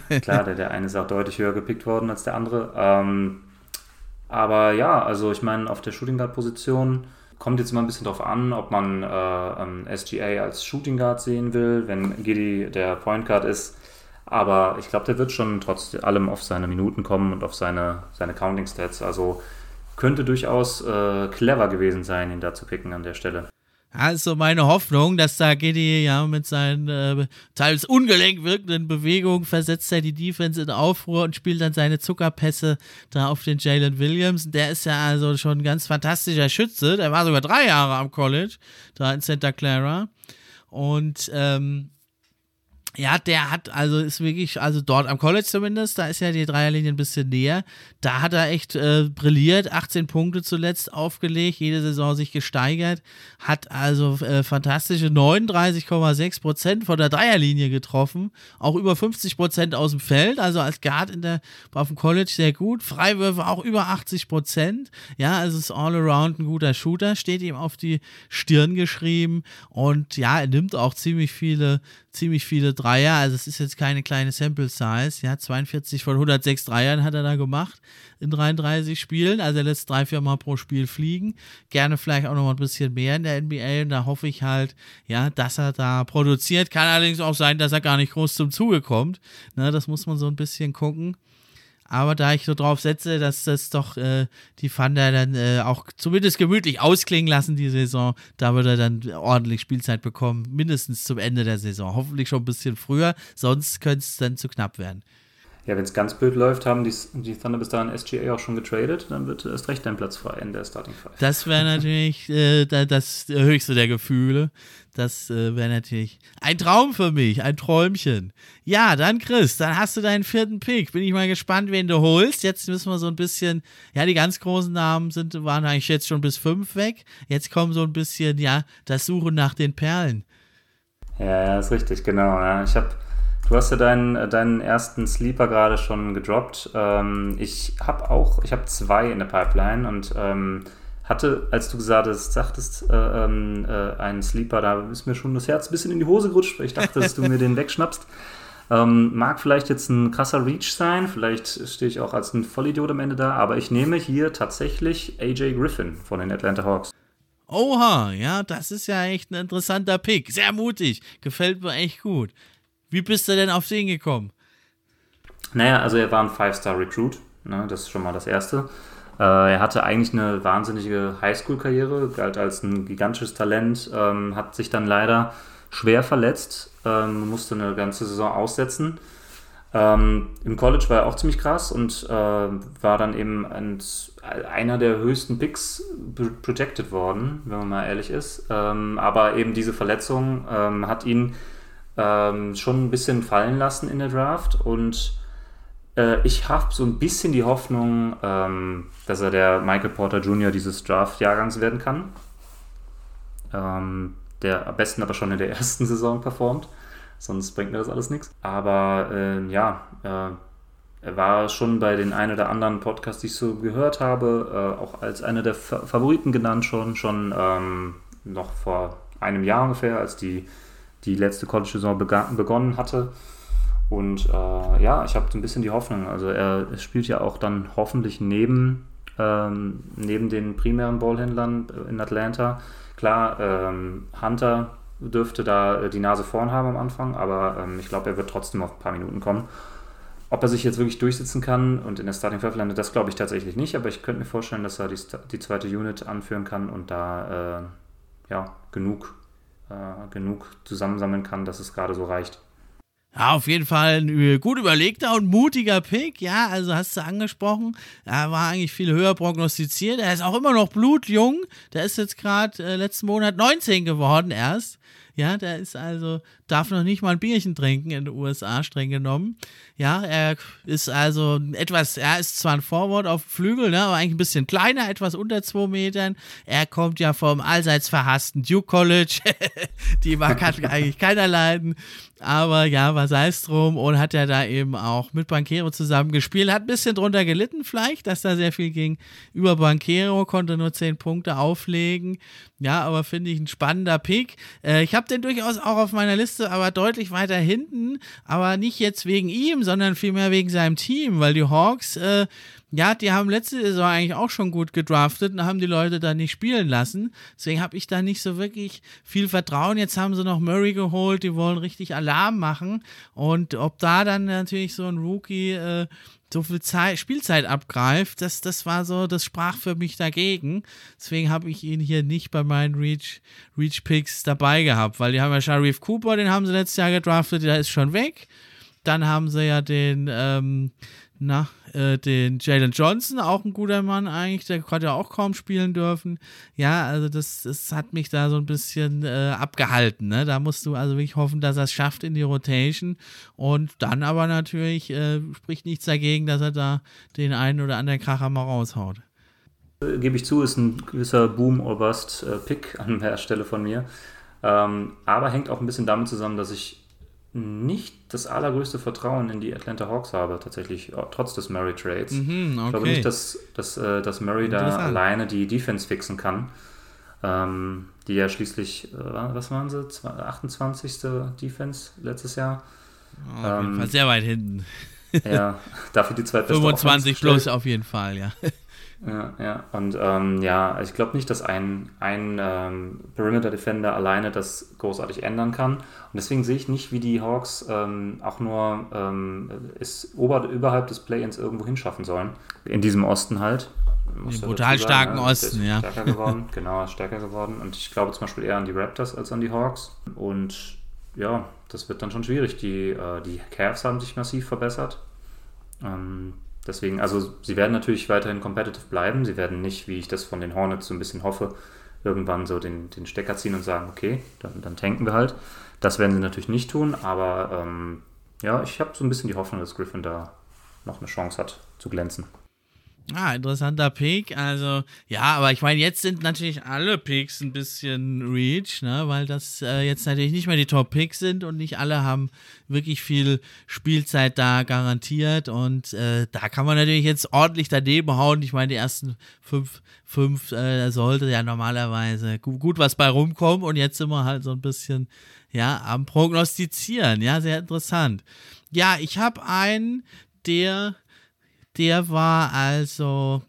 Klar, der, der eine ist auch deutlich höher gepickt worden als der andere. Ähm, aber ja, also ich meine, auf der Shooting Guard Position kommt jetzt mal ein bisschen drauf an, ob man äh, SGA als Shooting Guard sehen will, wenn Giddy der Point Guard ist. Aber ich glaube, der wird schon trotz allem auf seine Minuten kommen und auf seine, seine Counting Stats. Also könnte durchaus äh, clever gewesen sein, ihn da zu picken an der Stelle. Also meine Hoffnung, dass da Giddy ja mit seinen äh, teils ungelenk wirkenden Bewegungen versetzt er die Defense in Aufruhr und spielt dann seine Zuckerpässe da auf den Jalen Williams. Der ist ja also schon ein ganz fantastischer Schütze. Der war sogar drei Jahre am College, da in Santa Clara. Und ähm, ja, der hat, also ist wirklich, also dort am College zumindest, da ist ja die Dreierlinie ein bisschen näher. Da hat er echt äh, brilliert, 18 Punkte zuletzt aufgelegt, jede Saison sich gesteigert, hat also äh, fantastische 39,6 Prozent von der Dreierlinie getroffen, auch über 50 Prozent aus dem Feld, also als Guard in der, auf dem College sehr gut. Freiwürfe auch über 80 Prozent, ja, also ist all around ein guter Shooter, steht ihm auf die Stirn geschrieben. Und ja, er nimmt auch ziemlich viele ziemlich viele Dreier. Also es ist jetzt keine kleine Sample Size. Ja, 42 von 106 Dreiern hat er da gemacht in 33 Spielen. Also er lässt drei, vier Mal pro Spiel fliegen. Gerne vielleicht auch noch mal ein bisschen mehr in der NBA. Und da hoffe ich halt, ja, dass er da produziert. Kann allerdings auch sein, dass er gar nicht groß zum Zuge kommt. Ne, das muss man so ein bisschen gucken. Aber da ich so drauf setze, dass das doch äh, die Thunder dann äh, auch zumindest gemütlich ausklingen lassen, die Saison, da wird er dann ordentlich Spielzeit bekommen, mindestens zum Ende der Saison. Hoffentlich schon ein bisschen früher, sonst könnte es dann zu knapp werden. Ja, wenn es ganz blöd läuft, haben die, die Thunder bis dahin SGA auch schon getradet, dann wird erst recht dein Platz frei in der Starting Five. Das wäre natürlich äh, das höchste der Gefühle. Das äh, wäre natürlich ein Traum für mich, ein Träumchen. Ja, dann Chris, dann hast du deinen vierten Pick. Bin ich mal gespannt, wen du holst. Jetzt müssen wir so ein bisschen, ja, die ganz großen Namen sind, waren eigentlich jetzt schon bis fünf weg. Jetzt kommen so ein bisschen, ja, das Suchen nach den Perlen. Ja, ja, ist richtig, genau. Ja. Ich habe Du hast ja deinen, deinen ersten Sleeper gerade schon gedroppt. Ähm, ich habe auch, ich habe zwei in der Pipeline und ähm, hatte, als du gesagt hast, sagtest, äh, ähm, äh, einen Sleeper, da ist mir schon das Herz ein bisschen in die Hose gerutscht, weil ich dachte, dass du mir den wegschnappst. Ähm, mag vielleicht jetzt ein krasser Reach sein, vielleicht stehe ich auch als ein Vollidiot am Ende da, aber ich nehme hier tatsächlich AJ Griffin von den Atlanta Hawks. Oha, ja, das ist ja echt ein interessanter Pick. Sehr mutig. Gefällt mir echt gut. Wie bist du denn auf den gekommen? Naja, also er war ein Five-Star-Recruit, ne? das ist schon mal das Erste. Äh, er hatte eigentlich eine wahnsinnige Highschool-Karriere, galt als ein gigantisches Talent, ähm, hat sich dann leider schwer verletzt, ähm, musste eine ganze Saison aussetzen. Ähm, Im College war er auch ziemlich krass und äh, war dann eben ein, einer der höchsten Picks projected worden, wenn man mal ehrlich ist. Ähm, aber eben diese Verletzung ähm, hat ihn ähm, schon ein bisschen fallen lassen in der Draft und äh, ich habe so ein bisschen die Hoffnung, ähm, dass er der Michael Porter Jr. dieses Draft-Jahrgangs werden kann. Ähm, der am besten aber schon in der ersten Saison performt, sonst bringt mir das alles nichts. Aber äh, ja, äh, er war schon bei den ein oder anderen Podcasts, die ich so gehört habe, äh, auch als einer der Favoriten genannt schon, schon ähm, noch vor einem Jahr ungefähr, als die, die letzte College-Saison begonnen hatte. Und äh, ja, ich habe so ein bisschen die Hoffnung. Also er, spielt ja auch dann hoffentlich neben, ähm, neben den primären Ballhändlern in Atlanta. Klar, ähm, Hunter dürfte da die Nase vorn haben am Anfang, aber ähm, ich glaube, er wird trotzdem auf ein paar Minuten kommen. Ob er sich jetzt wirklich durchsetzen kann und in der Starting Five landet, das glaube ich tatsächlich nicht, aber ich könnte mir vorstellen, dass er die, die zweite Unit anführen kann und da äh, ja, genug, äh, genug zusammensammeln kann, dass es gerade so reicht. Ja, auf jeden Fall ein äh, gut überlegter und mutiger Pick. Ja, also hast du angesprochen. Er war eigentlich viel höher prognostiziert. Er ist auch immer noch blutjung. Der ist jetzt gerade äh, letzten Monat 19 geworden erst. Ja, der ist also, darf noch nicht mal ein Bierchen trinken in den USA, streng genommen. Ja, er ist also etwas, er ist zwar ein Forward auf Flügel, ne, aber eigentlich ein bisschen kleiner, etwas unter zwei Metern. Er kommt ja vom allseits verhassten Duke College. Die mag hat eigentlich keiner leiden. Aber ja, was es drum und hat ja da eben auch mit Bankero zusammen gespielt. Hat ein bisschen drunter gelitten, vielleicht, dass da sehr viel ging über Bankero, konnte nur zehn Punkte auflegen. Ja, aber finde ich ein spannender Pick. Äh, ich habe den durchaus auch auf meiner Liste, aber deutlich weiter hinten. Aber nicht jetzt wegen ihm, sondern vielmehr wegen seinem Team, weil die Hawks. Äh, ja, die haben letzte Saison eigentlich auch schon gut gedraftet und haben die Leute da nicht spielen lassen. Deswegen habe ich da nicht so wirklich viel Vertrauen. Jetzt haben sie noch Murray geholt, die wollen richtig Alarm machen. Und ob da dann natürlich so ein Rookie äh, so viel Zeit, Spielzeit abgreift, das, das war so, das sprach für mich dagegen. Deswegen habe ich ihn hier nicht bei meinen Reach, Reach Picks dabei gehabt, weil die haben ja Sharif Cooper, den haben sie letztes Jahr gedraftet, der ist schon weg. Dann haben sie ja den, ähm, na, äh, den Jalen Johnson, auch ein guter Mann eigentlich, der hat ja auch kaum spielen dürfen. Ja, also das, das hat mich da so ein bisschen äh, abgehalten. Ne? Da musst du also wirklich hoffen, dass er es schafft in die Rotation. Und dann aber natürlich äh, spricht nichts dagegen, dass er da den einen oder anderen Kracher mal raushaut. Äh, gebe ich zu, ist ein gewisser Boom-or-Bust-Pick an der Stelle von mir. Ähm, aber hängt auch ein bisschen damit zusammen, dass ich nicht das allergrößte Vertrauen in die Atlanta Hawks habe, tatsächlich, trotz des Murray Trades. Mhm, okay. Ich glaube nicht, dass, dass, äh, dass Murray da alleine die Defense fixen kann. Ähm, die ja schließlich, äh, was waren sie? 28. Defense letztes Jahr. Oh, auf jeden ähm, Fall sehr weit hinten. ja, dafür die zweite 25 plus auf jeden Fall, ja. Ja, ja. Und ähm, ja, ich glaube nicht, dass ein, ein ähm, Perimeter Defender alleine das großartig ändern kann. Und deswegen sehe ich nicht, wie die Hawks ähm, auch nur ähm, es ober, überhalb des Play-ins irgendwo hinschaffen sollen. In diesem Osten halt. Den brutal starken sagen, Osten, ja. Stärker geworden, genau, stärker geworden. Und ich glaube zum Beispiel eher an die Raptors als an die Hawks. Und ja, das wird dann schon schwierig. Die, äh, die Cavs haben sich massiv verbessert. Ähm, Deswegen, also sie werden natürlich weiterhin competitive bleiben. Sie werden nicht, wie ich das von den Hornets so ein bisschen hoffe, irgendwann so den, den Stecker ziehen und sagen, okay, dann, dann tanken wir halt. Das werden sie natürlich nicht tun, aber ähm, ja, ich habe so ein bisschen die Hoffnung, dass Griffin da noch eine Chance hat zu glänzen. Ah, interessanter Pick. Also, ja, aber ich meine, jetzt sind natürlich alle Picks ein bisschen Reach, ne? weil das äh, jetzt natürlich nicht mehr die Top-Picks sind und nicht alle haben wirklich viel Spielzeit da garantiert. Und äh, da kann man natürlich jetzt ordentlich daneben hauen. Ich meine, die ersten fünf, fünf äh, sollte ja normalerweise gut, gut was bei rumkommen. Und jetzt sind wir halt so ein bisschen, ja, am Prognostizieren. Ja, sehr interessant. Ja, ich habe einen, der der war also,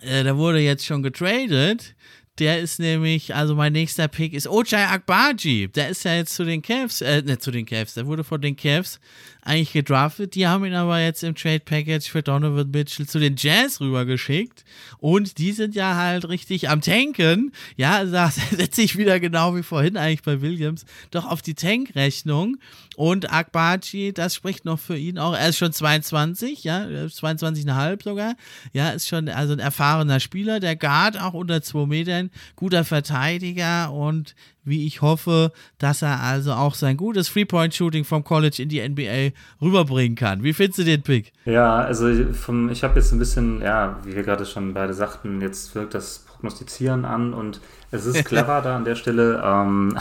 äh, der wurde jetzt schon getradet. Der ist nämlich, also mein nächster Pick ist Ojai Akbaji. Der ist ja jetzt zu den Cavs, äh, nicht zu den Cavs, der wurde von den Cavs eigentlich gedraftet. Die haben ihn aber jetzt im Trade Package für Donovan Mitchell zu den Jazz rübergeschickt. Und die sind ja halt richtig am Tanken. Ja, da setze ich wieder genau wie vorhin eigentlich bei Williams, doch auf die Tankrechnung. Und Akbaji, das spricht noch für ihn auch. Er ist schon 22, ja, 22,5 sogar. Ja, ist schon also ein erfahrener Spieler. Der Guard auch unter 2 Metern, guter Verteidiger und wie ich hoffe, dass er also auch sein gutes Three-Point-Shooting vom College in die NBA rüberbringen kann. Wie findest du den Pick? Ja, also vom, ich habe jetzt ein bisschen, ja, wie wir gerade schon beide sagten, jetzt wirkt das Prognostizieren an und es ist clever da an der Stelle. Ähm,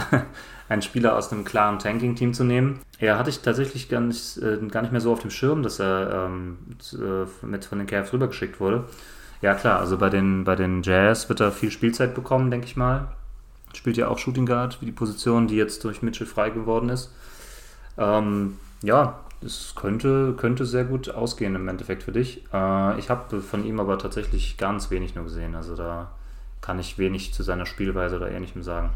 einen Spieler aus einem klaren Tanking-Team zu nehmen. Ja, hatte ich tatsächlich gar nicht, äh, gar nicht mehr so auf dem Schirm, dass er ähm, äh, mit von den Cavs rübergeschickt wurde. Ja, klar, also bei den, bei den Jazz wird er viel Spielzeit bekommen, denke ich mal. Spielt ja auch Shooting Guard, wie die Position, die jetzt durch Mitchell frei geworden ist. Ähm, ja, es könnte, könnte sehr gut ausgehen im Endeffekt für dich. Äh, ich habe von ihm aber tatsächlich ganz wenig nur gesehen. Also da kann ich wenig zu seiner Spielweise oder ähnlichem sagen.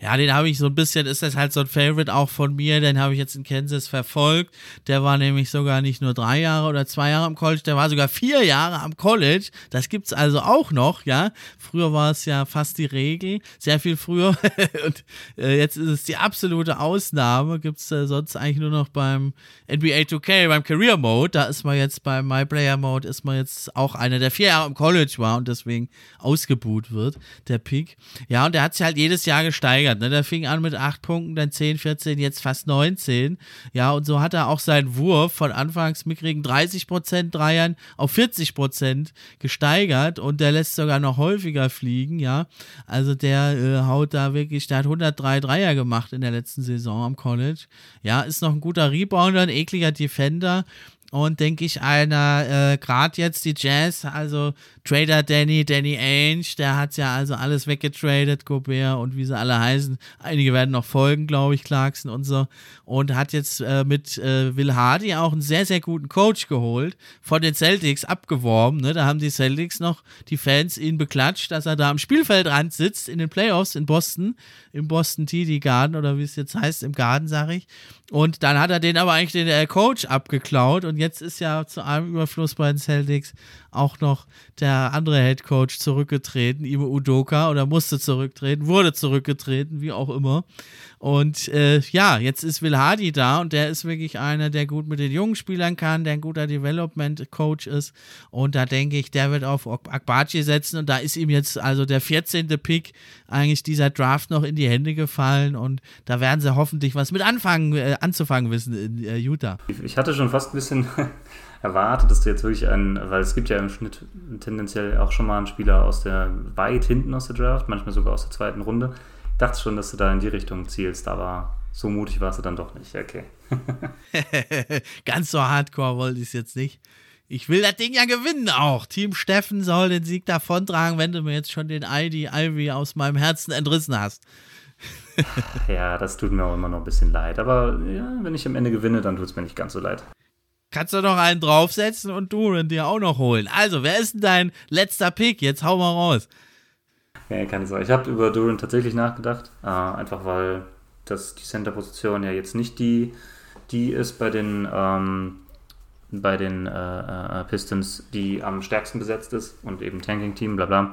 Ja, den habe ich so ein bisschen, ist das halt so ein Favorite auch von mir, den habe ich jetzt in Kansas verfolgt. Der war nämlich sogar nicht nur drei Jahre oder zwei Jahre am College, der war sogar vier Jahre am College. Das gibt es also auch noch, ja. Früher war es ja fast die Regel, sehr viel früher. Und äh, jetzt ist es die absolute Ausnahme. Gibt es äh, sonst eigentlich nur noch beim NBA 2K, beim Career Mode. Da ist man jetzt beim My Player Mode, ist man jetzt auch einer, der vier Jahre am College war und deswegen ausgebuht wird, der Pick. Ja, und der hat sich halt jedes Jahr gesteigert gesteigert. Ne? Der fing an mit 8 Punkten, dann 10, 14, jetzt fast 19. Ja, und so hat er auch seinen Wurf von anfangs mickrigen 30% Dreiern auf 40% gesteigert und der lässt sogar noch häufiger fliegen. Ja, also der äh, haut da wirklich, der hat 103 Dreier gemacht in der letzten Saison am College. Ja, ist noch ein guter Rebounder, ein ekliger Defender und denke ich einer, äh, gerade jetzt die Jazz, also Trader Danny, Danny Ainge, der hat ja also alles weggetradet, Gobert und wie sie alle heißen. Einige werden noch folgen, glaube ich, Clarkson und so. Und hat jetzt äh, mit äh, Will Hardy auch einen sehr, sehr guten Coach geholt, von den Celtics abgeworben. Ne? Da haben die Celtics noch, die Fans ihn beklatscht, dass er da am Spielfeldrand sitzt in den Playoffs in Boston, im Boston TD Garden oder wie es jetzt heißt, im Garden, sage ich. Und dann hat er den aber eigentlich den äh, Coach abgeklaut. Und jetzt ist ja zu einem Überfluss bei den Celtics auch noch der andere Head Coach zurückgetreten, Ime Udoka, oder musste zurücktreten, wurde zurückgetreten, wie auch immer. Und äh, ja, jetzt ist Will Hardy da und der ist wirklich einer, der gut mit den jungen Spielern kann, der ein guter Development Coach ist. Und da denke ich, der wird auf Akbachi setzen und da ist ihm jetzt also der 14. Pick eigentlich dieser Draft noch in die Hände gefallen und da werden sie hoffentlich was mit anfangen, äh, anzufangen wissen in äh, Utah. Ich hatte schon fast ein bisschen erwartet, dass du jetzt wirklich einen, weil es gibt ja im Schnitt tendenziell auch schon mal einen Spieler aus der weit hinten aus der Draft, manchmal sogar aus der zweiten Runde. Ich dachte schon, dass du da in die Richtung zielst, aber so mutig warst du dann doch nicht. Okay. Ganz so hardcore wollte ich es jetzt nicht. Ich will das Ding ja gewinnen auch. Team Steffen soll den Sieg davontragen, wenn du mir jetzt schon den ID Ivy aus meinem Herzen entrissen hast. ja, das tut mir auch immer noch ein bisschen leid. Aber ja, wenn ich am Ende gewinne, dann tut es mir nicht ganz so leid. Kannst du noch einen draufsetzen und Duran dir auch noch holen. Also, wer ist denn dein letzter Pick? Jetzt hau mal raus. Ja, keine Sorge. Ich habe über Duran tatsächlich nachgedacht. Äh, einfach weil das, die Center-Position ja jetzt nicht die, die ist bei den, ähm, bei den äh, äh, Pistons, die am stärksten besetzt ist und eben Tanking-Team, bla bla.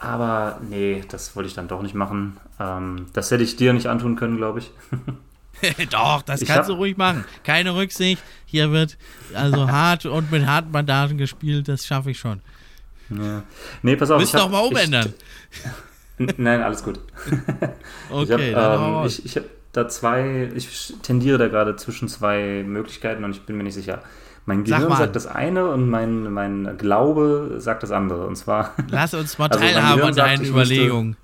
Aber nee, das wollte ich dann doch nicht machen. Ähm, das hätte ich dir nicht antun können, glaube ich. Doch, das ich kannst du ruhig machen. Keine Rücksicht. Hier wird also hart und mit harten Mandaten gespielt. Das schaffe ich schon. Ja. Nee, pass auf. Müssen doch mal umändern. Ich, nein, alles gut. okay, ich habe ähm, ich, ich hab da zwei, ich tendiere da gerade zwischen zwei Möglichkeiten und ich bin mir nicht sicher. Mein Gehirn Sag sagt das eine und mein, mein Glaube sagt das andere. Und zwar. Lass uns mal also teilhaben an deinen Überlegungen.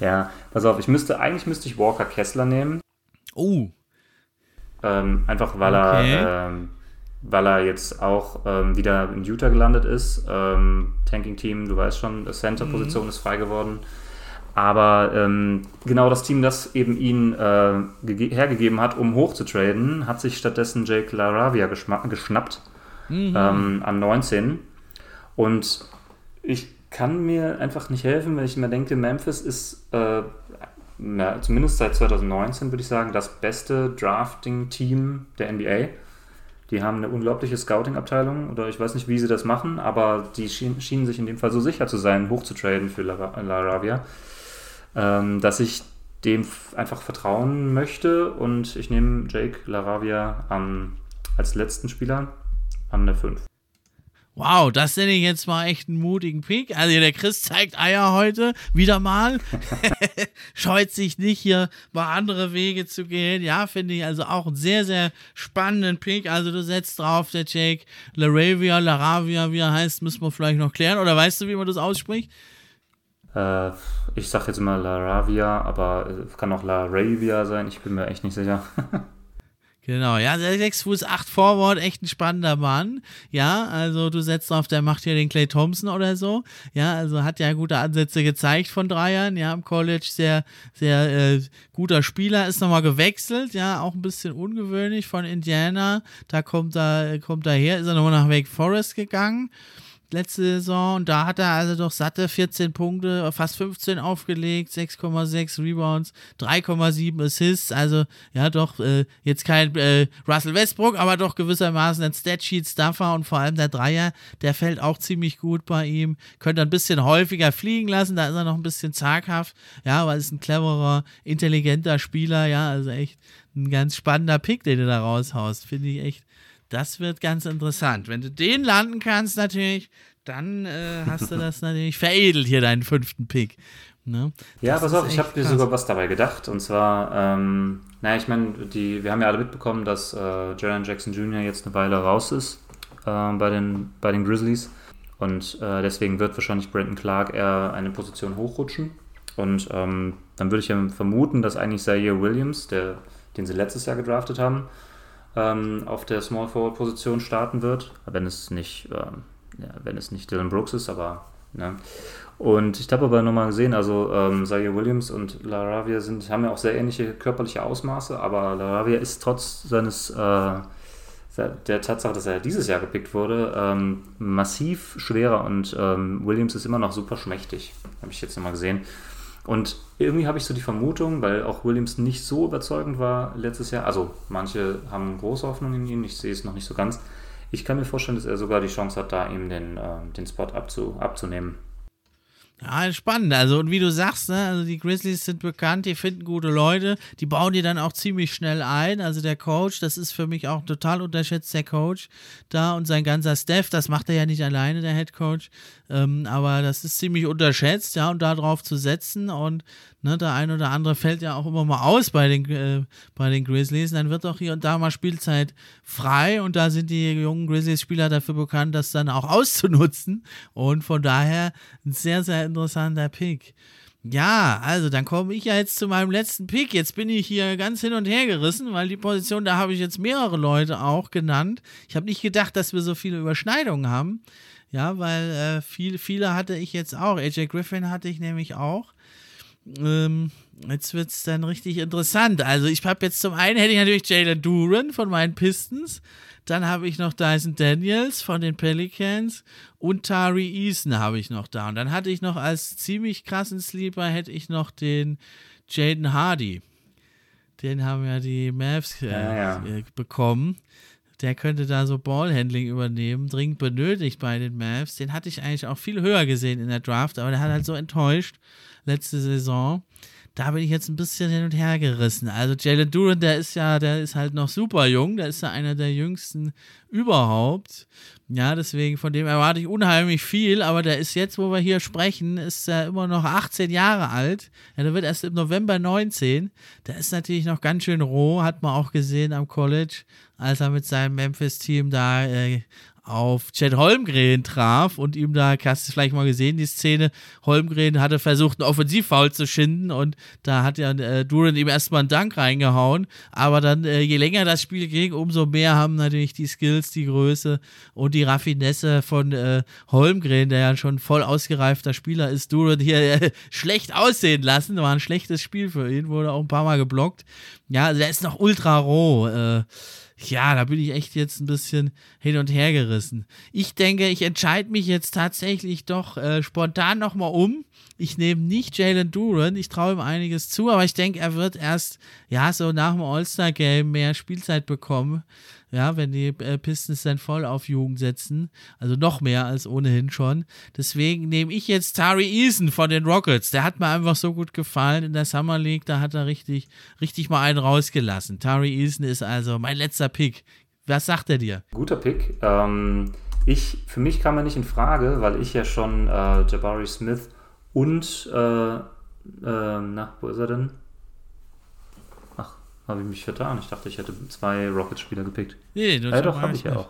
ja, pass auf, ich müsste, eigentlich müsste ich Walker Kessler nehmen. Oh. Ähm, einfach weil okay. er, ähm, weil er jetzt auch ähm, wieder in Utah gelandet ist. Ähm, Tanking-Team, du weißt schon, Center-Position mhm. ist frei geworden. Aber ähm, genau das Team, das eben ihn äh, hergegeben hat, um hoch zu traden, hat sich stattdessen Jake LaRavia geschnappt mhm. ähm, an 19. Und ich kann mir einfach nicht helfen, wenn ich mir denke, Memphis ist äh, na, zumindest seit 2019, würde ich sagen, das beste Drafting-Team der NBA. Die haben eine unglaubliche Scouting-Abteilung oder ich weiß nicht, wie sie das machen, aber die schien, schienen sich in dem Fall so sicher zu sein, hochzutraden für Laravia, ähm, dass ich dem einfach vertrauen möchte und ich nehme Jake Laravia an, als letzten Spieler an der 5. Wow, das nenne ich jetzt mal echt einen mutigen Pick. Also der Chris zeigt Eier heute wieder mal. Scheut sich nicht hier mal andere Wege zu gehen. Ja, finde ich also auch einen sehr, sehr spannenden Pick. Also du setzt drauf, der Jake Laravia, Laravia, wie er heißt, müssen wir vielleicht noch klären. Oder weißt du, wie man das ausspricht? Äh, ich sag jetzt mal Laravia, aber es kann auch Laravia sein. Ich bin mir echt nicht sicher. Genau, ja, 6 Fuß 8 Forward, echt ein spannender Mann. Ja, also du setzt auf, der macht hier den Clay Thompson oder so. Ja, also hat ja gute Ansätze gezeigt von Dreiern, ja, im College sehr, sehr äh, guter Spieler, ist nochmal gewechselt, ja, auch ein bisschen ungewöhnlich von Indiana. Da kommt er, kommt er her, ist er nochmal nach Wake Forest gegangen letzte Saison. Und da hat er also doch satte 14 Punkte, fast 15 aufgelegt, 6,6 Rebounds, 3,7 Assists, also ja doch äh, jetzt kein äh, Russell Westbrook, aber doch gewissermaßen ein Statsheet-Stuffer und vor allem der Dreier, der fällt auch ziemlich gut bei ihm, könnte ein bisschen häufiger fliegen lassen, da ist er noch ein bisschen zaghaft, ja, aber ist ein cleverer, intelligenter Spieler, ja, also echt ein ganz spannender Pick, den du da raushaust, finde ich echt das wird ganz interessant. Wenn du den landen kannst, natürlich, dann äh, hast du das natürlich veredelt hier, deinen fünften Pick. Ne? Ja, pass auf, ich habe mir sogar was dabei gedacht. Und zwar, ähm, naja, ich meine, wir haben ja alle mitbekommen, dass äh, Jaron Jackson Jr. jetzt eine Weile raus ist äh, bei, den, bei den Grizzlies. Und äh, deswegen wird wahrscheinlich Brandon Clark eher eine Position hochrutschen. Und ähm, dann würde ich ja vermuten, dass eigentlich Zaire Williams, der, den sie letztes Jahr gedraftet haben, ähm, auf der Small Forward Position starten wird, wenn es nicht, ähm, ja, wenn es nicht Dylan Brooks ist, aber ne. Und ich habe aber nochmal gesehen, also ähm, Zaire Williams und Laravia sind, haben ja auch sehr ähnliche körperliche Ausmaße, aber Laravia ist trotz seines äh, der Tatsache, dass er dieses Jahr gepickt wurde, ähm, massiv schwerer und ähm, Williams ist immer noch super schmächtig, habe ich jetzt nochmal gesehen. Und irgendwie habe ich so die Vermutung, weil auch Williams nicht so überzeugend war letztes Jahr, also manche haben große Hoffnung in ihn, ich sehe es noch nicht so ganz. Ich kann mir vorstellen, dass er sogar die Chance hat, da ihm den, äh, den Spot abzu, abzunehmen. Ja, spannend. Also, und wie du sagst, ne, also die Grizzlies sind bekannt, die finden gute Leute, die bauen die dann auch ziemlich schnell ein. Also der Coach, das ist für mich auch total unterschätzt, der Coach da und sein ganzer Staff, das macht er ja nicht alleine, der Head Coach. Ähm, aber das ist ziemlich unterschätzt, ja, und darauf zu setzen und Ne, der ein oder andere fällt ja auch immer mal aus bei den, äh, bei den Grizzlies. Dann wird auch hier und da mal Spielzeit frei und da sind die jungen Grizzlies-Spieler dafür bekannt, das dann auch auszunutzen. Und von daher ein sehr, sehr interessanter Pick. Ja, also dann komme ich ja jetzt zu meinem letzten Pick. Jetzt bin ich hier ganz hin und her gerissen, weil die Position, da habe ich jetzt mehrere Leute auch genannt. Ich habe nicht gedacht, dass wir so viele Überschneidungen haben. Ja, weil äh, viel, viele hatte ich jetzt auch. AJ Griffin hatte ich nämlich auch. Ähm, jetzt wird es dann richtig interessant. Also ich habe jetzt zum einen hätte ich natürlich Jalen Duran von meinen Pistons, dann habe ich noch Dyson Daniels von den Pelicans und Tari Eason habe ich noch da. Und dann hatte ich noch als ziemlich krassen Sleeper hätte ich noch den Jaden Hardy. Den haben ja die Mavs äh, ja, ja. Äh, bekommen. Der könnte da so Ballhandling übernehmen, dringend benötigt bei den Mavs. Den hatte ich eigentlich auch viel höher gesehen in der Draft, aber der hat halt so enttäuscht letzte Saison. Da bin ich jetzt ein bisschen hin und her gerissen. Also Jalen Duran, der ist ja, der ist halt noch super jung, der ist ja einer der jüngsten überhaupt. Ja, deswegen von dem erwarte ich unheimlich viel, aber der ist jetzt, wo wir hier sprechen, ist er immer noch 18 Jahre alt. Ja, der wird erst im November 19. Der ist natürlich noch ganz schön roh, hat man auch gesehen am College, als er mit seinem Memphis-Team da äh, auf Chad Holmgren traf und ihm da, hast du vielleicht mal gesehen, die Szene, Holmgren hatte versucht, einen Offensivfoul zu schinden und da hat ja äh, Duran ihm erstmal einen Dank reingehauen, aber dann, äh, je länger das Spiel ging, umso mehr haben natürlich die Skills, die Größe und die Raffinesse von äh, Holmgren, der ja schon voll ausgereifter Spieler ist, Duran hier äh, schlecht aussehen lassen, war ein schlechtes Spiel für ihn, wurde auch ein paar Mal geblockt. Ja, also der ist noch ultra roh, äh, ja, da bin ich echt jetzt ein bisschen hin und her gerissen. Ich denke, ich entscheide mich jetzt tatsächlich doch äh, spontan nochmal um. Ich nehme nicht Jalen Duran, ich traue ihm einiges zu, aber ich denke, er wird erst, ja, so nach dem All-Star-Game mehr Spielzeit bekommen. Ja, wenn die äh, Pistons dann voll auf Jugend setzen. Also noch mehr als ohnehin schon. Deswegen nehme ich jetzt Tari Eason von den Rockets. Der hat mir einfach so gut gefallen in der Summer League. Da hat er richtig, richtig mal einen rausgelassen. Tari Eason ist also mein letzter Pick. Was sagt er dir? Guter Pick. Ähm, ich, für mich kam er nicht in Frage, weil ich ja schon äh, Jabari Smith und, äh, äh, na, wo ist er denn? Habe ich mich vertan. Ich dachte, ich hätte zwei Rockets-Spieler gepickt. Nee, das ja, doch, habe ich ja auch.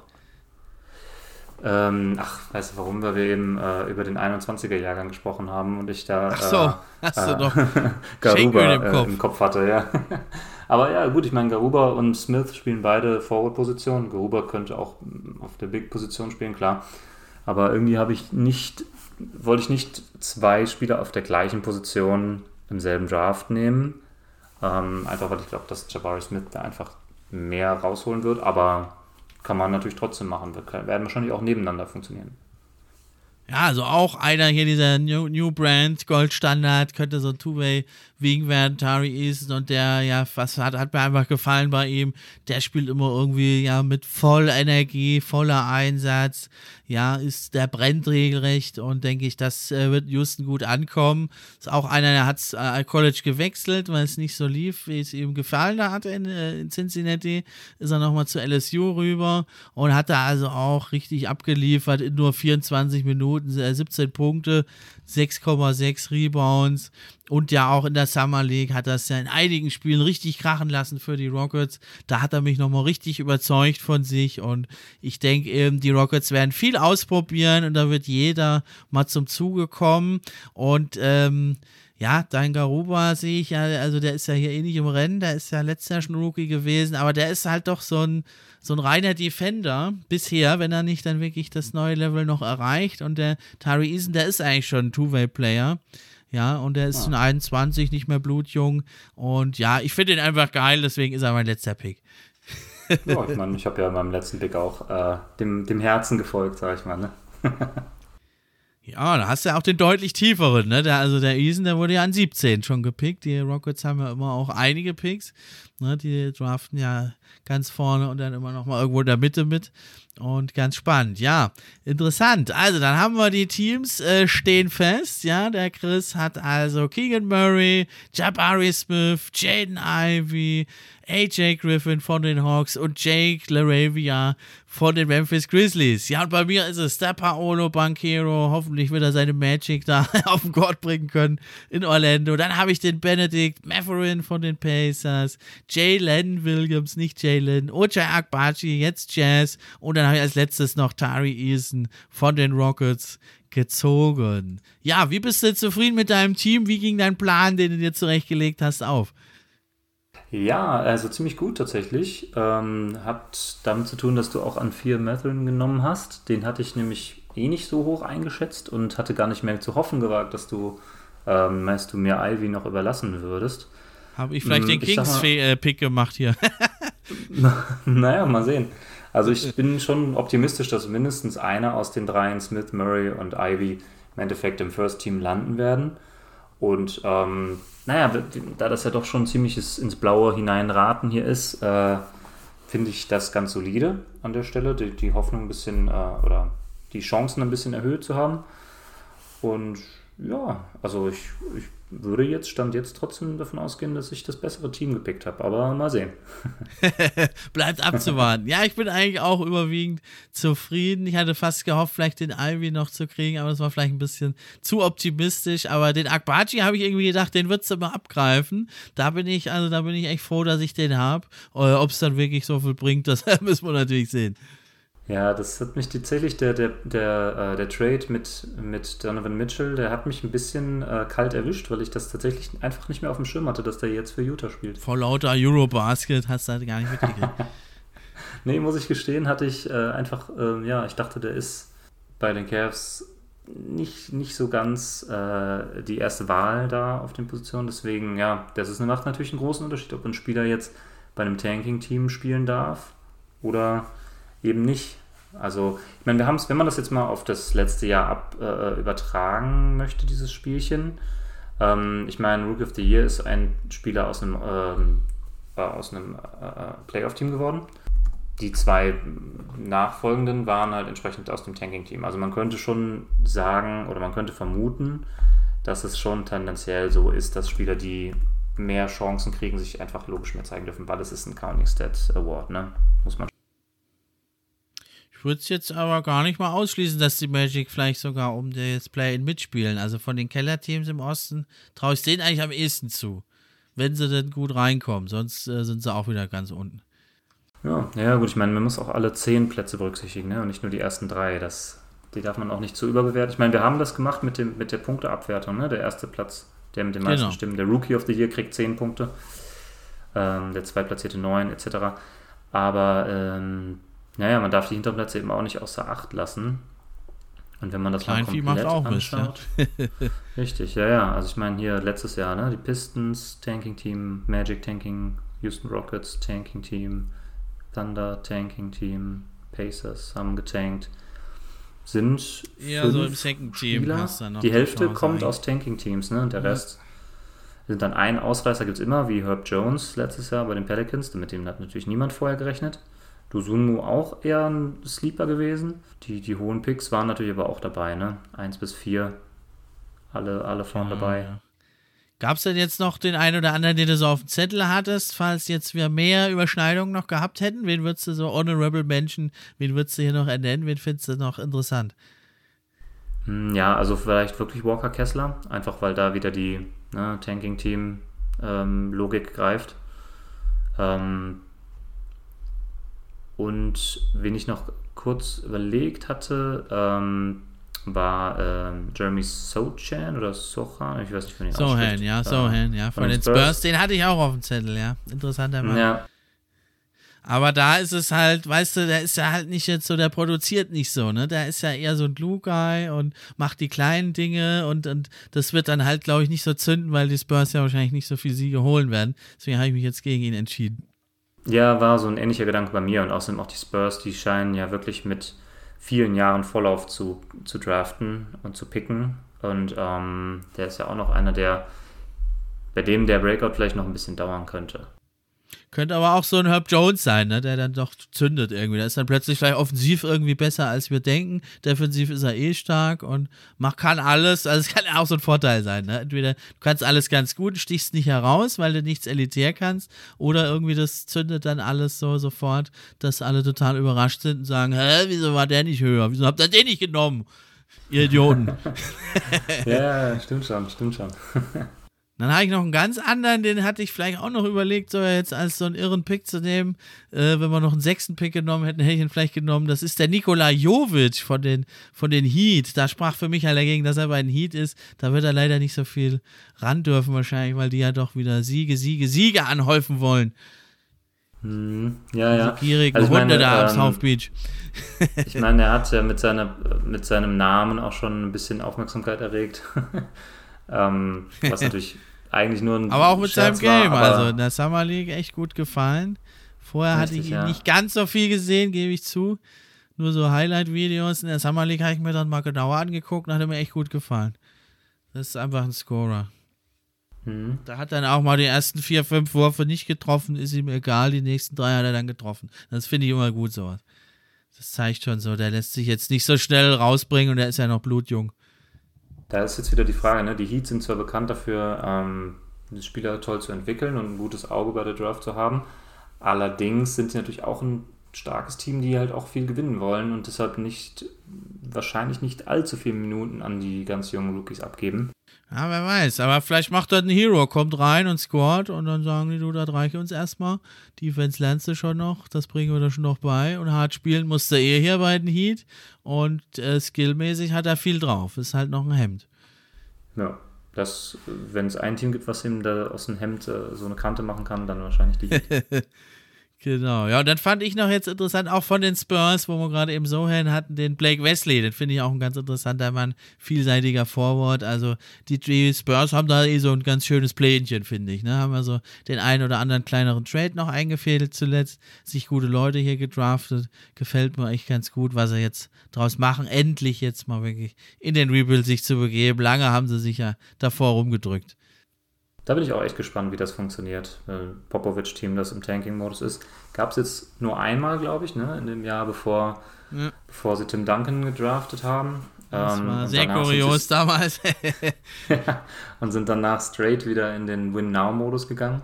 Ähm, ach, weißt du warum? Weil wir eben äh, über den 21er-Jahrgang gesprochen haben und ich da ach so, äh, hast du äh, doch Garuba im Kopf. Äh, im Kopf hatte, ja. Aber ja, gut, ich meine, Garuba und Smith spielen beide Forward-Positionen. Garuba könnte auch auf der Big-Position spielen, klar. Aber irgendwie habe ich nicht, wollte ich nicht zwei Spieler auf der gleichen Position im selben Draft nehmen. Ähm, einfach weil ich glaube, dass Jabari Smith da einfach mehr rausholen wird, aber kann man natürlich trotzdem machen. Wir werden wahrscheinlich auch nebeneinander funktionieren. Ja, also auch einer hier, dieser New, New Brand Goldstandard, könnte so ein Two-Way wegen werden, Tari Eason und der, ja, was hat, hat mir einfach gefallen bei ihm. Der spielt immer irgendwie, ja, mit voller Energie, voller Einsatz, ja, ist, der brennt regelrecht und denke ich, das äh, wird Houston gut ankommen. Ist auch einer, der hat äh, College gewechselt, weil es nicht so lief, wie es ihm gefallen hat in, äh, in Cincinnati. Ist er nochmal zu LSU rüber und hat da also auch richtig abgeliefert in nur 24 Minuten, 17 äh, Punkte, 6,6 Rebounds. Und ja auch in der Summer League hat es ja in einigen Spielen richtig krachen lassen für die Rockets. Da hat er mich nochmal richtig überzeugt von sich. Und ich denke eben, die Rockets werden viel ausprobieren und da wird jeder mal zum Zuge kommen. Und ähm, ja, dein Garuba sehe ich ja, also der ist ja hier eh nicht im Rennen, der ist ja letztes Jahr schon Rookie gewesen, aber der ist halt doch so ein, so ein reiner Defender bisher, wenn er nicht dann wirklich das neue Level noch erreicht und der Tari Eason, der ist eigentlich schon ein Two-Way-Player. Ja, und er ist ah. 21, nicht mehr blutjung. Und ja, ich finde ihn einfach geil, deswegen ist er mein letzter Pick. ja, ich meine, ich habe ja beim letzten Pick auch äh, dem, dem Herzen gefolgt, sag ich mal. Ne? Ja, da hast du ja auch den deutlich tieferen, ne? Der, also der Eason, der wurde ja an 17 schon gepickt. Die Rockets haben ja immer auch einige Picks. Ne? Die draften ja ganz vorne und dann immer noch mal irgendwo in der Mitte mit. Und ganz spannend, ja. Interessant. Also, dann haben wir die Teams äh, stehen fest. Ja, der Chris hat also Keegan Murray, Jabari Smith, Jaden Ivy, AJ Griffin von den Hawks und Jake LaRavia von den Memphis Grizzlies. Ja, und bei mir ist es der Paolo Banquero. Hoffentlich wird er seine Magic da auf den Court bringen können in Orlando. Dann habe ich den Benedict Matherin von den Pacers, Jalen Williams, nicht Jalen, Ojai Akbachi, jetzt Jazz. Und dann habe ich als letztes noch Tari Eason von den Rockets gezogen. Ja, wie bist du zufrieden mit deinem Team? Wie ging dein Plan, den du dir zurechtgelegt hast, auf? Ja, also ziemlich gut tatsächlich. Ähm, hat damit zu tun, dass du auch an vier Metheln genommen hast. Den hatte ich nämlich eh nicht so hoch eingeschätzt und hatte gar nicht mehr zu hoffen gewagt, dass du, ähm, meinst du mir Ivy noch überlassen würdest. Habe ich vielleicht hm, den Kings-Pick gemacht hier. naja, mal sehen. Also ich bin schon optimistisch, dass mindestens einer aus den dreien, Smith, Murray und Ivy, im Endeffekt im First Team landen werden. Und ähm, naja, da das ja doch schon ziemliches ins Blaue hineinraten hier ist, äh, finde ich das ganz solide an der Stelle, die, die Hoffnung ein bisschen äh, oder die Chancen ein bisschen erhöht zu haben. Und ja, also ich, ich würde jetzt, stand jetzt trotzdem davon ausgehen, dass ich das bessere Team gepickt habe, aber mal sehen. Bleibt abzuwarten. ja, ich bin eigentlich auch überwiegend zufrieden. Ich hatte fast gehofft, vielleicht den Ivy noch zu kriegen, aber das war vielleicht ein bisschen zu optimistisch. Aber den Akbachi habe ich irgendwie gedacht, den wird es immer abgreifen. Da bin ich, also da bin ich echt froh, dass ich den habe. Ob es dann wirklich so viel bringt, das müssen wir natürlich sehen. Ja, das hat mich tatsächlich, der, der, der, äh, der Trade mit, mit Donovan Mitchell, der hat mich ein bisschen äh, kalt erwischt, weil ich das tatsächlich einfach nicht mehr auf dem Schirm hatte, dass der jetzt für Utah spielt. Vor lauter Eurobasket hast du halt gar nicht mitgekriegt. nee, muss ich gestehen, hatte ich äh, einfach, ähm, ja, ich dachte, der ist bei den Cavs nicht, nicht so ganz äh, die erste Wahl da auf den Positionen. Deswegen, ja, das ist, macht natürlich einen großen Unterschied, ob ein Spieler jetzt bei einem Tanking-Team spielen darf oder eben nicht. Also, ich meine, wir haben es, wenn man das jetzt mal auf das letzte Jahr ab, äh, übertragen möchte, dieses Spielchen. Ähm, ich meine, Rookie of the Year ist ein Spieler aus einem, ähm, äh, aus einem äh, Playoff-Team geworden. Die zwei nachfolgenden waren halt entsprechend aus dem Tanking-Team. Also man könnte schon sagen oder man könnte vermuten, dass es schon tendenziell so ist, dass Spieler, die mehr Chancen kriegen, sich einfach logisch mehr zeigen dürfen, weil es ist ein Counting Stat Award, ne? Muss man ich würde es jetzt aber gar nicht mal ausschließen, dass die Magic vielleicht sogar um das Play-In mitspielen. Also von den Keller-Teams im Osten traue ich denen eigentlich am ehesten zu. Wenn sie denn gut reinkommen. Sonst äh, sind sie auch wieder ganz unten. Ja, ja, gut, ich meine, man muss auch alle zehn Plätze berücksichtigen, ne? Und nicht nur die ersten drei. Das, die darf man auch nicht zu überbewerten. Ich meine, wir haben das gemacht mit, dem, mit der Punkteabwertung, ne? Der erste Platz, der mit den meisten genau. Stimmen. Der Rookie of the Year kriegt zehn Punkte. Ähm, der zweitplatzierte neun, etc. Aber ähm, naja, man darf die Hinterplätze eben auch nicht außer Acht lassen. Und wenn man das Kleinvieh mal komplett anschaut. Mist, ja. richtig, ja, ja. Also ich meine hier letztes Jahr, ne? Die Pistons, Tanking Team, Magic Tanking, Houston Rockets, Tanking Team, Thunder, Tanking Team, Pacers haben getankt. Sind ja, so im Second Team Spieler. Die Hälfte Chance kommt eigentlich. aus Tanking Teams, ne? Und der ja. Rest sind dann ein Ausreißer gibt es immer, wie Herb Jones letztes Jahr bei den Pelicans, mit dem hat natürlich niemand vorher gerechnet. Dosunmu auch eher ein Sleeper gewesen. Die, die hohen Picks waren natürlich aber auch dabei, ne? Eins bis vier. Alle, alle vorne ja, dabei. Ja. Gab es denn jetzt noch den einen oder anderen, den du so auf dem Zettel hattest, falls jetzt wir mehr Überschneidungen noch gehabt hätten? Wen würdest du so Honorable Menschen, wen würdest du hier noch ernennen? Wen findest du noch interessant? Hm, ja, also vielleicht wirklich Walker Kessler, einfach weil da wieder die ne, Tanking-Team-Logik ähm, greift. Ähm, und wen ich noch kurz überlegt hatte, ähm, war ähm, Jeremy Sochan oder Sochan, ich weiß nicht, von den Sohan, ja, Sohan, ja, von, von den Spurs. Spurs. Den hatte ich auch auf dem Zettel, ja. Interessanter Mann. Ja. Aber da ist es halt, weißt du, der ist ja halt nicht jetzt so, der produziert nicht so, ne? Der ist ja eher so ein Blue Guy und macht die kleinen Dinge und, und das wird dann halt, glaube ich, nicht so zünden, weil die Spurs ja wahrscheinlich nicht so viel Siege holen werden. Deswegen habe ich mich jetzt gegen ihn entschieden. Ja, war so ein ähnlicher Gedanke bei mir und außerdem auch die Spurs, die scheinen ja wirklich mit vielen Jahren Vorlauf zu, zu draften und zu picken. Und ähm, der ist ja auch noch einer, der bei dem der Breakout vielleicht noch ein bisschen dauern könnte. Könnte aber auch so ein Herb Jones sein, ne, der dann doch zündet irgendwie. Der ist dann plötzlich vielleicht offensiv irgendwie besser, als wir denken. Defensiv ist er eh stark und macht, kann alles. Also es kann auch so ein Vorteil sein. Ne? Entweder du kannst alles ganz gut, stichst nicht heraus, weil du nichts elitär kannst, oder irgendwie das zündet dann alles so sofort, dass alle total überrascht sind und sagen, hä, wieso war der nicht höher? Wieso habt ihr den nicht genommen? Ihr Idioten. ja, stimmt schon, stimmt schon. Dann habe ich noch einen ganz anderen, den hatte ich vielleicht auch noch überlegt, so jetzt als so einen irren Pick zu nehmen. Äh, wenn wir noch einen sechsten Pick genommen hätten, hätte ich ihn vielleicht genommen. Das ist der Nikola Jovic von den, von den Heat. Da sprach für mich ja dagegen, dass er bei den Heat ist. Da wird er leider nicht so viel ran dürfen, wahrscheinlich, weil die ja doch wieder Siege, Siege, Siege anhäufen wollen. Hm, ja, ja. Also gierige also Hunde da am ähm, South Beach. ich meine, er hat ja mit, seiner, mit seinem Namen auch schon ein bisschen Aufmerksamkeit erregt. ähm, was natürlich eigentlich nur ein Aber auch mit Scherz seinem Game, war, also in der Summer League echt gut gefallen. Vorher richtig, hatte ich ihn ja. nicht ganz so viel gesehen, gebe ich zu. Nur so Highlight-Videos. In der Summer League habe ich mir dann mal genauer angeguckt und hat mir echt gut gefallen. Das ist einfach ein Scorer. Mhm. Da hat dann auch mal die ersten vier, fünf Würfe nicht getroffen, ist ihm egal, die nächsten drei hat er dann getroffen. Das finde ich immer gut, sowas. Das zeigt schon so, der lässt sich jetzt nicht so schnell rausbringen und er ist ja noch blutjung. Da ist jetzt wieder die Frage, ne? die Heats sind zwar bekannt dafür, ähm, die Spieler toll zu entwickeln und ein gutes Auge bei der Draft zu haben, allerdings sind sie natürlich auch ein starkes Team, die halt auch viel gewinnen wollen und deshalb nicht, wahrscheinlich nicht allzu viele Minuten an die ganz jungen Rookies abgeben. Ja, wer weiß, aber vielleicht macht dort ein Hero, kommt rein und scored und dann sagen die, du, da reiche uns erstmal. Defense lernst du schon noch, das bringen wir da schon noch bei und hart spielen musste er hier bei den Heat und äh, skillmäßig hat er viel drauf. Ist halt noch ein Hemd. Ja, das, wenn es ein Team gibt, was ihm da aus dem Hemd äh, so eine Kante machen kann, dann wahrscheinlich die. Genau, ja, und dann fand ich noch jetzt interessant, auch von den Spurs, wo wir gerade eben so hin hatten, den Blake Wesley, den finde ich auch ein ganz interessanter Mann, vielseitiger Forward, also die, die Spurs haben da eh so ein ganz schönes Plänchen, finde ich, ne, haben also den einen oder anderen kleineren Trade noch eingefädelt zuletzt, sich gute Leute hier gedraftet, gefällt mir echt ganz gut, was sie jetzt draus machen, endlich jetzt mal wirklich in den Rebuild sich zu begeben, lange haben sie sich ja davor rumgedrückt. Da bin ich auch echt gespannt, wie das funktioniert. Popovic-Team, das im Tanking-Modus ist. Gab es jetzt nur einmal, glaube ich, ne, in dem Jahr, bevor, ja. bevor sie Tim Duncan gedraftet haben. Das ähm, war sehr kurios damals. ja, und sind danach straight wieder in den Win-Now-Modus gegangen.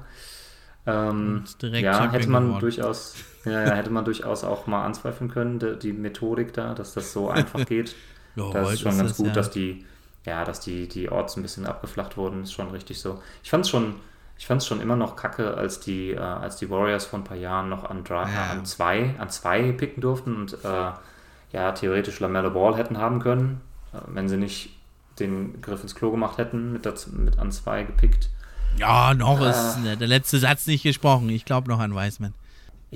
Ähm, ja, hätte man geworden. durchaus, ja, ja, hätte man durchaus auch mal anzweifeln können, die, die Methodik da, dass das so einfach geht. jo, das ist schon ganz das, gut, ja. dass die ja, dass die, die Orts ein bisschen abgeflacht wurden, ist schon richtig so. Ich fand es schon, ich fand's schon immer noch kacke, als die, äh, als die Warriors vor ein paar Jahren noch an, Dra ja. an, zwei, an zwei picken durften und äh, ja, theoretisch LaMelo Ball hätten haben können, äh, wenn sie nicht den Griff ins Klo gemacht hätten, mit, dazu, mit an zwei gepickt. Ja, noch ist äh. der letzte Satz nicht gesprochen. Ich glaube noch an Wiseman.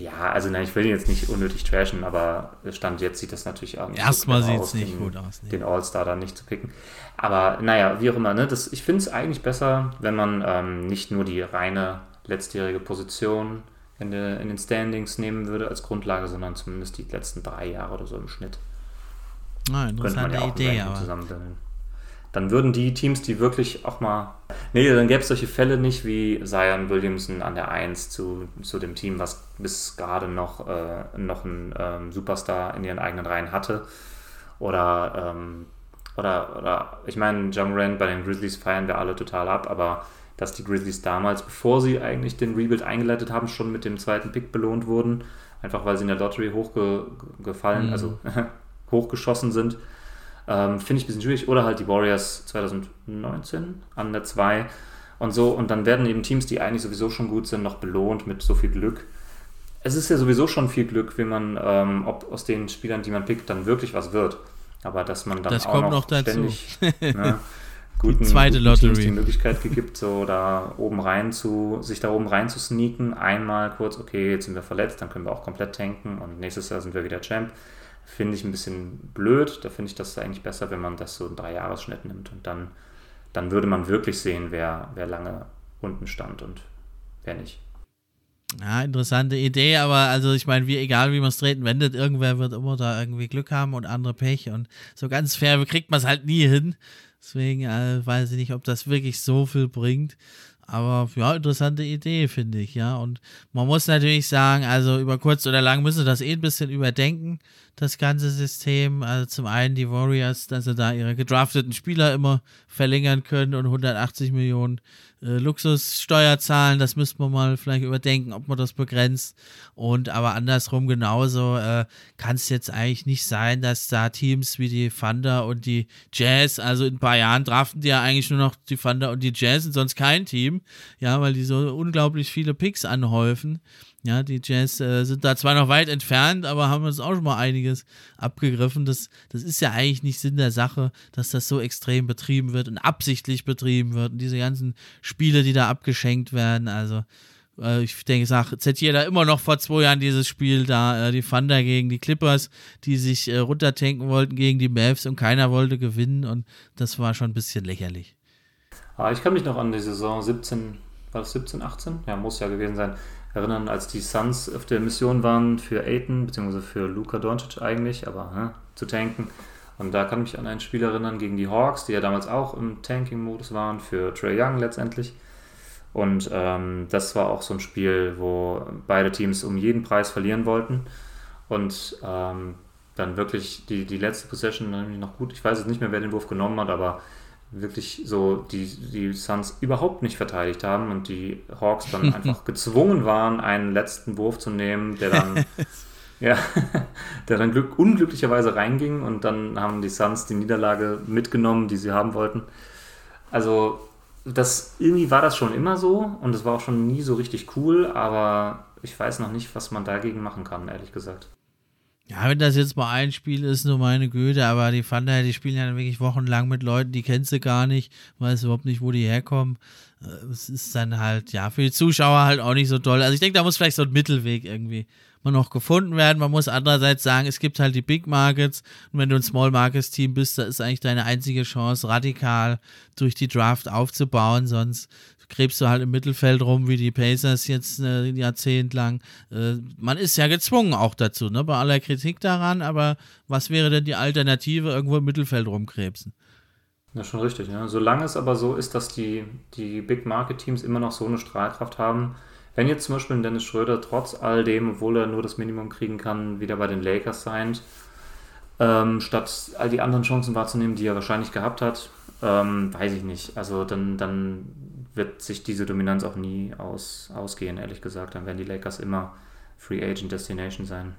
Ja, also nein, ich will ihn jetzt nicht unnötig trashen, aber Stand jetzt sieht das natürlich auch nicht Erstmal so sieht es nicht gut aus. Nee. Den All-Star dann nicht zu picken. Aber naja, wie auch immer, ne, das, ich finde es eigentlich besser, wenn man ähm, nicht nur die reine letztjährige Position in, de, in, den Standings nehmen würde als Grundlage, sondern zumindest die letzten drei Jahre oder so im Schnitt. Ah, interessante ja Idee, aber. Dann würden die Teams, die wirklich auch mal. Nee, dann gäbe es solche Fälle nicht wie Zion Williamson an der 1 zu, zu dem Team, was bis gerade noch, äh, noch einen ähm, Superstar in ihren eigenen Reihen hatte. Oder ähm, oder, oder ich meine, John Rand bei den Grizzlies feiern wir alle total ab, aber dass die Grizzlies damals, bevor sie eigentlich den Rebuild eingeleitet haben, schon mit dem zweiten Pick belohnt wurden, einfach weil sie in der Lottery hochgefallen, mhm. also hochgeschossen sind, ähm, finde ich ein bisschen schwierig. Oder halt die Warriors 2019 an der 2 und so. Und dann werden eben Teams, die eigentlich sowieso schon gut sind, noch belohnt mit so viel Glück. Es ist ja sowieso schon viel Glück, wie man, ähm, ob aus den Spielern, die man pickt, dann wirklich was wird. Aber dass man dann das auch noch, noch ständig ne, guten, die zweite guten Teams die Möglichkeit gibt, so da oben rein zu, sich da oben rein zu sneaken, einmal kurz, okay, jetzt sind wir verletzt, dann können wir auch komplett tanken und nächstes Jahr sind wir wieder Champ. Finde ich ein bisschen blöd. Da finde ich das eigentlich besser, wenn man das so einen Dreijahresschnitt nimmt und dann, dann würde man wirklich sehen, wer, wer lange unten stand und wer nicht. Ja, interessante Idee, aber also ich meine, wie egal wie man es treten wendet, irgendwer wird immer da irgendwie Glück haben und andere Pech und so ganz fair kriegt man es halt nie hin. Deswegen äh, weiß ich nicht, ob das wirklich so viel bringt. Aber ja, interessante Idee, finde ich, ja. Und man muss natürlich sagen, also über kurz oder lang müssen sie das eh ein bisschen überdenken, das ganze System. Also zum einen die Warriors, dass sie da ihre gedrafteten Spieler immer verlängern können und 180 Millionen äh, Luxussteuer zahlen. Das müsste man mal vielleicht überdenken, ob man das begrenzt. Und aber andersrum genauso äh, kann es jetzt eigentlich nicht sein, dass da Teams wie die Thunder und die Jazz, also in ein paar Jahren draften die ja eigentlich nur noch die Thunder und die Jazz und sonst kein Team. Ja, weil die so unglaublich viele Picks anhäufen. Ja, die Jazz äh, sind da zwar noch weit entfernt, aber haben uns auch schon mal einiges abgegriffen. Das, das ist ja eigentlich nicht Sinn der Sache, dass das so extrem betrieben wird und absichtlich betrieben wird. Und diese ganzen Spiele, die da abgeschenkt werden, also äh, ich denke, sage, zitiere da immer noch vor zwei Jahren dieses Spiel da, äh, die Thunder gegen die Clippers, die sich äh, runtertanken wollten gegen die Mavs und keiner wollte gewinnen und das war schon ein bisschen lächerlich. Ah, ich kann mich noch an die Saison 17, war das 17, 18? Ja, muss ja gewesen sein erinnern, als die Suns auf der Mission waren für Aiton, beziehungsweise für Luka Doncic eigentlich, aber ne, zu tanken. Und da kann ich mich an ein Spiel erinnern gegen die Hawks, die ja damals auch im Tanking-Modus waren, für Trey Young letztendlich. Und ähm, das war auch so ein Spiel, wo beide Teams um jeden Preis verlieren wollten. Und ähm, dann wirklich die, die letzte Possession noch gut. Ich weiß jetzt nicht mehr, wer den Wurf genommen hat, aber wirklich so die, die Suns überhaupt nicht verteidigt haben und die Hawks dann einfach gezwungen waren, einen letzten Wurf zu nehmen, der dann, ja, der dann glück, unglücklicherweise reinging und dann haben die Suns die Niederlage mitgenommen, die sie haben wollten. Also das irgendwie war das schon immer so und es war auch schon nie so richtig cool, aber ich weiß noch nicht, was man dagegen machen kann, ehrlich gesagt. Ja, wenn das jetzt mal ein Spiel ist, nur meine Güte, aber die Thunder, die spielen ja wirklich wochenlang mit Leuten, die kennst du gar nicht, weiß überhaupt nicht, wo die herkommen. Äh, es ist dann halt, ja, für die Zuschauer halt auch nicht so toll. Also ich denke, da muss vielleicht so ein Mittelweg irgendwie mal noch gefunden werden. Man muss andererseits sagen, es gibt halt die Big Markets und wenn du ein Small Markets Team bist, da ist eigentlich deine einzige Chance, radikal durch die Draft aufzubauen, sonst krebst du halt im Mittelfeld rum, wie die Pacers jetzt äh, ein Jahrzehnt lang. Äh, man ist ja gezwungen auch dazu, ne, bei aller Kritik daran, aber was wäre denn die Alternative, irgendwo im Mittelfeld rumkrebsen? Ja, schon richtig. Ja. Solange es aber so ist, dass die, die Big Market Teams immer noch so eine Strahlkraft haben, wenn jetzt zum Beispiel Dennis Schröder trotz all dem, obwohl er nur das Minimum kriegen kann, wieder bei den Lakers signed, ähm, statt all die anderen Chancen wahrzunehmen, die er wahrscheinlich gehabt hat, ähm, weiß ich nicht. Also dann, dann wird sich diese Dominanz auch nie aus, ausgehen, ehrlich gesagt. Dann werden die Lakers immer Free Agent Destination sein.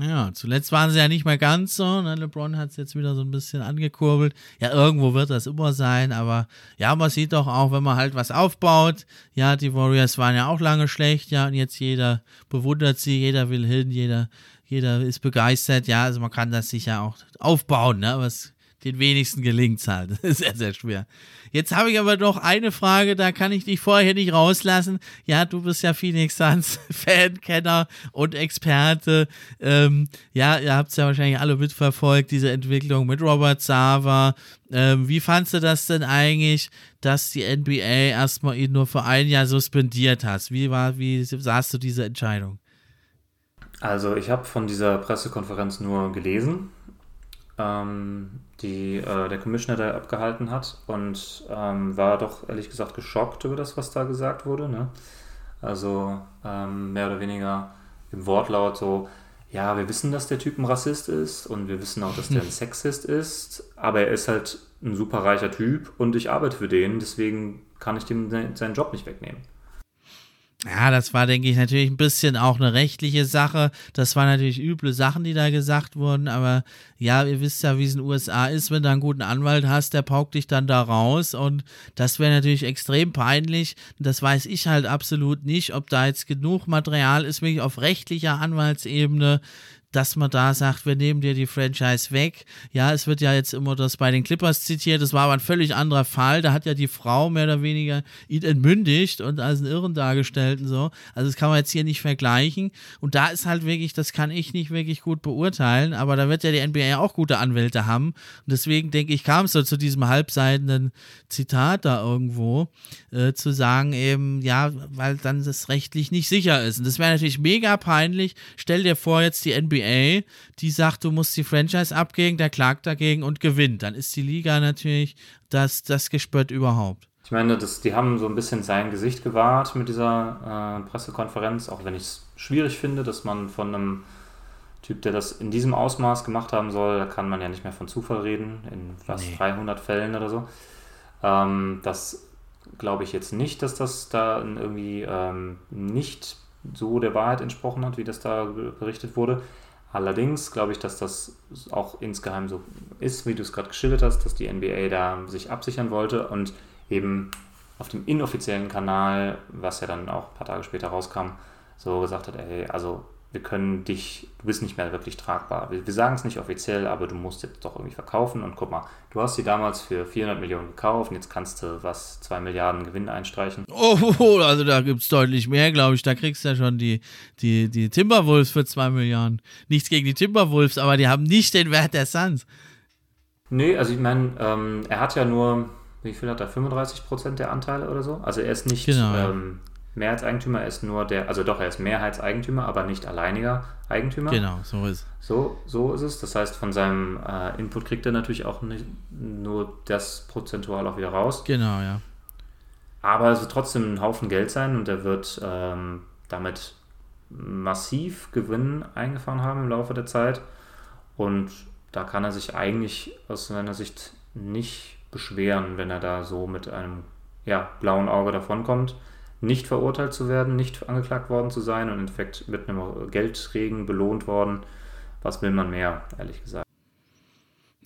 Ja, zuletzt waren sie ja nicht mehr ganz so. Ne? LeBron hat es jetzt wieder so ein bisschen angekurbelt. Ja, irgendwo wird das immer sein, aber ja, man sieht doch auch, wenn man halt was aufbaut. Ja, die Warriors waren ja auch lange schlecht, ja, und jetzt jeder bewundert sie, jeder will hin, jeder, jeder ist begeistert. Ja, also man kann das sicher auch aufbauen, ne? Was den wenigsten gelingt es halt. Das ist sehr, sehr schwer. Jetzt habe ich aber noch eine Frage, da kann ich dich vorher nicht rauslassen. Ja, du bist ja Phoenix Suns Fan, Kenner und Experte. Ähm, ja, ihr habt es ja wahrscheinlich alle mitverfolgt, diese Entwicklung mit Robert Sava. Ähm, wie fandst du das denn eigentlich, dass die NBA erstmal ihn nur für ein Jahr suspendiert hat? Wie war, wie sahst du diese Entscheidung? Also ich habe von dieser Pressekonferenz nur gelesen ähm, die äh, der Commissioner da abgehalten hat und ähm, war doch ehrlich gesagt geschockt über das, was da gesagt wurde. Ne? Also ähm, mehr oder weniger im Wortlaut so, ja, wir wissen, dass der Typ ein Rassist ist und wir wissen auch, dass der ein Sexist ist, aber er ist halt ein super reicher Typ und ich arbeite für den, deswegen kann ich dem seinen Job nicht wegnehmen. Ja, das war, denke ich, natürlich ein bisschen auch eine rechtliche Sache. Das waren natürlich üble Sachen, die da gesagt wurden. Aber ja, ihr wisst ja, wie es in den USA ist, wenn du einen guten Anwalt hast, der paukt dich dann da raus. Und das wäre natürlich extrem peinlich. Das weiß ich halt absolut nicht, ob da jetzt genug Material ist, wirklich auf rechtlicher Anwaltsebene, dass man da sagt, wir nehmen dir die Franchise weg. Ja, es wird ja jetzt immer das bei den Clippers zitiert, das war aber ein völlig anderer Fall. Da hat ja die Frau mehr oder weniger ihn entmündigt und als einen Irren dargestellt und so. Also das kann man jetzt hier nicht vergleichen. Und da ist halt wirklich, das kann ich nicht wirklich gut beurteilen, aber da wird ja die NBA auch gute Anwälte haben. Und deswegen denke ich, kam es so zu diesem halbseitenden Zitat da irgendwo, äh, zu sagen eben, ja, weil dann das rechtlich nicht sicher ist. Und das wäre natürlich mega peinlich. Stell dir vor, jetzt die NBA NBA, die sagt, du musst die Franchise abgeben, der klagt dagegen und gewinnt. Dann ist die Liga natürlich das, das Gespött überhaupt. Ich meine, das, die haben so ein bisschen sein Gesicht gewahrt mit dieser äh, Pressekonferenz, auch wenn ich es schwierig finde, dass man von einem Typ, der das in diesem Ausmaß gemacht haben soll, da kann man ja nicht mehr von Zufall reden, in fast nee. 300 Fällen oder so. Ähm, das glaube ich jetzt nicht, dass das da irgendwie ähm, nicht so der Wahrheit entsprochen hat, wie das da berichtet wurde. Allerdings glaube ich, dass das auch insgeheim so ist, wie du es gerade geschildert hast, dass die NBA da sich absichern wollte und eben auf dem inoffiziellen Kanal, was ja dann auch ein paar Tage später rauskam, so gesagt hat, ey, also wir können dich, du bist nicht mehr wirklich tragbar. Wir, wir sagen es nicht offiziell, aber du musst jetzt doch irgendwie verkaufen und guck mal, du hast sie damals für 400 Millionen gekauft und jetzt kannst du was, 2 Milliarden Gewinn einstreichen. Oh, also da gibt es deutlich mehr, glaube ich. Da kriegst du ja schon die, die, die Timberwolves für 2 Milliarden. Nichts gegen die Timberwolves, aber die haben nicht den Wert der Suns. Nee, also ich meine, ähm, er hat ja nur, wie viel hat er, 35 Prozent der Anteile oder so? Also er ist nicht... Genau, ähm, Mehrheitseigentümer, er ist nur der, also doch, er ist Mehrheitseigentümer, aber nicht alleiniger Eigentümer. Genau, so ist So, so ist es. Das heißt, von seinem äh, Input kriegt er natürlich auch nicht nur das prozentual auch wieder raus. Genau, ja. Aber es wird trotzdem ein Haufen Geld sein und er wird ähm, damit massiv Gewinn eingefahren haben im Laufe der Zeit. Und da kann er sich eigentlich aus seiner Sicht nicht beschweren, wenn er da so mit einem ja, blauen Auge davonkommt nicht verurteilt zu werden, nicht angeklagt worden zu sein und im Endeffekt mit einem Geldregen belohnt worden. Was will man mehr, ehrlich gesagt?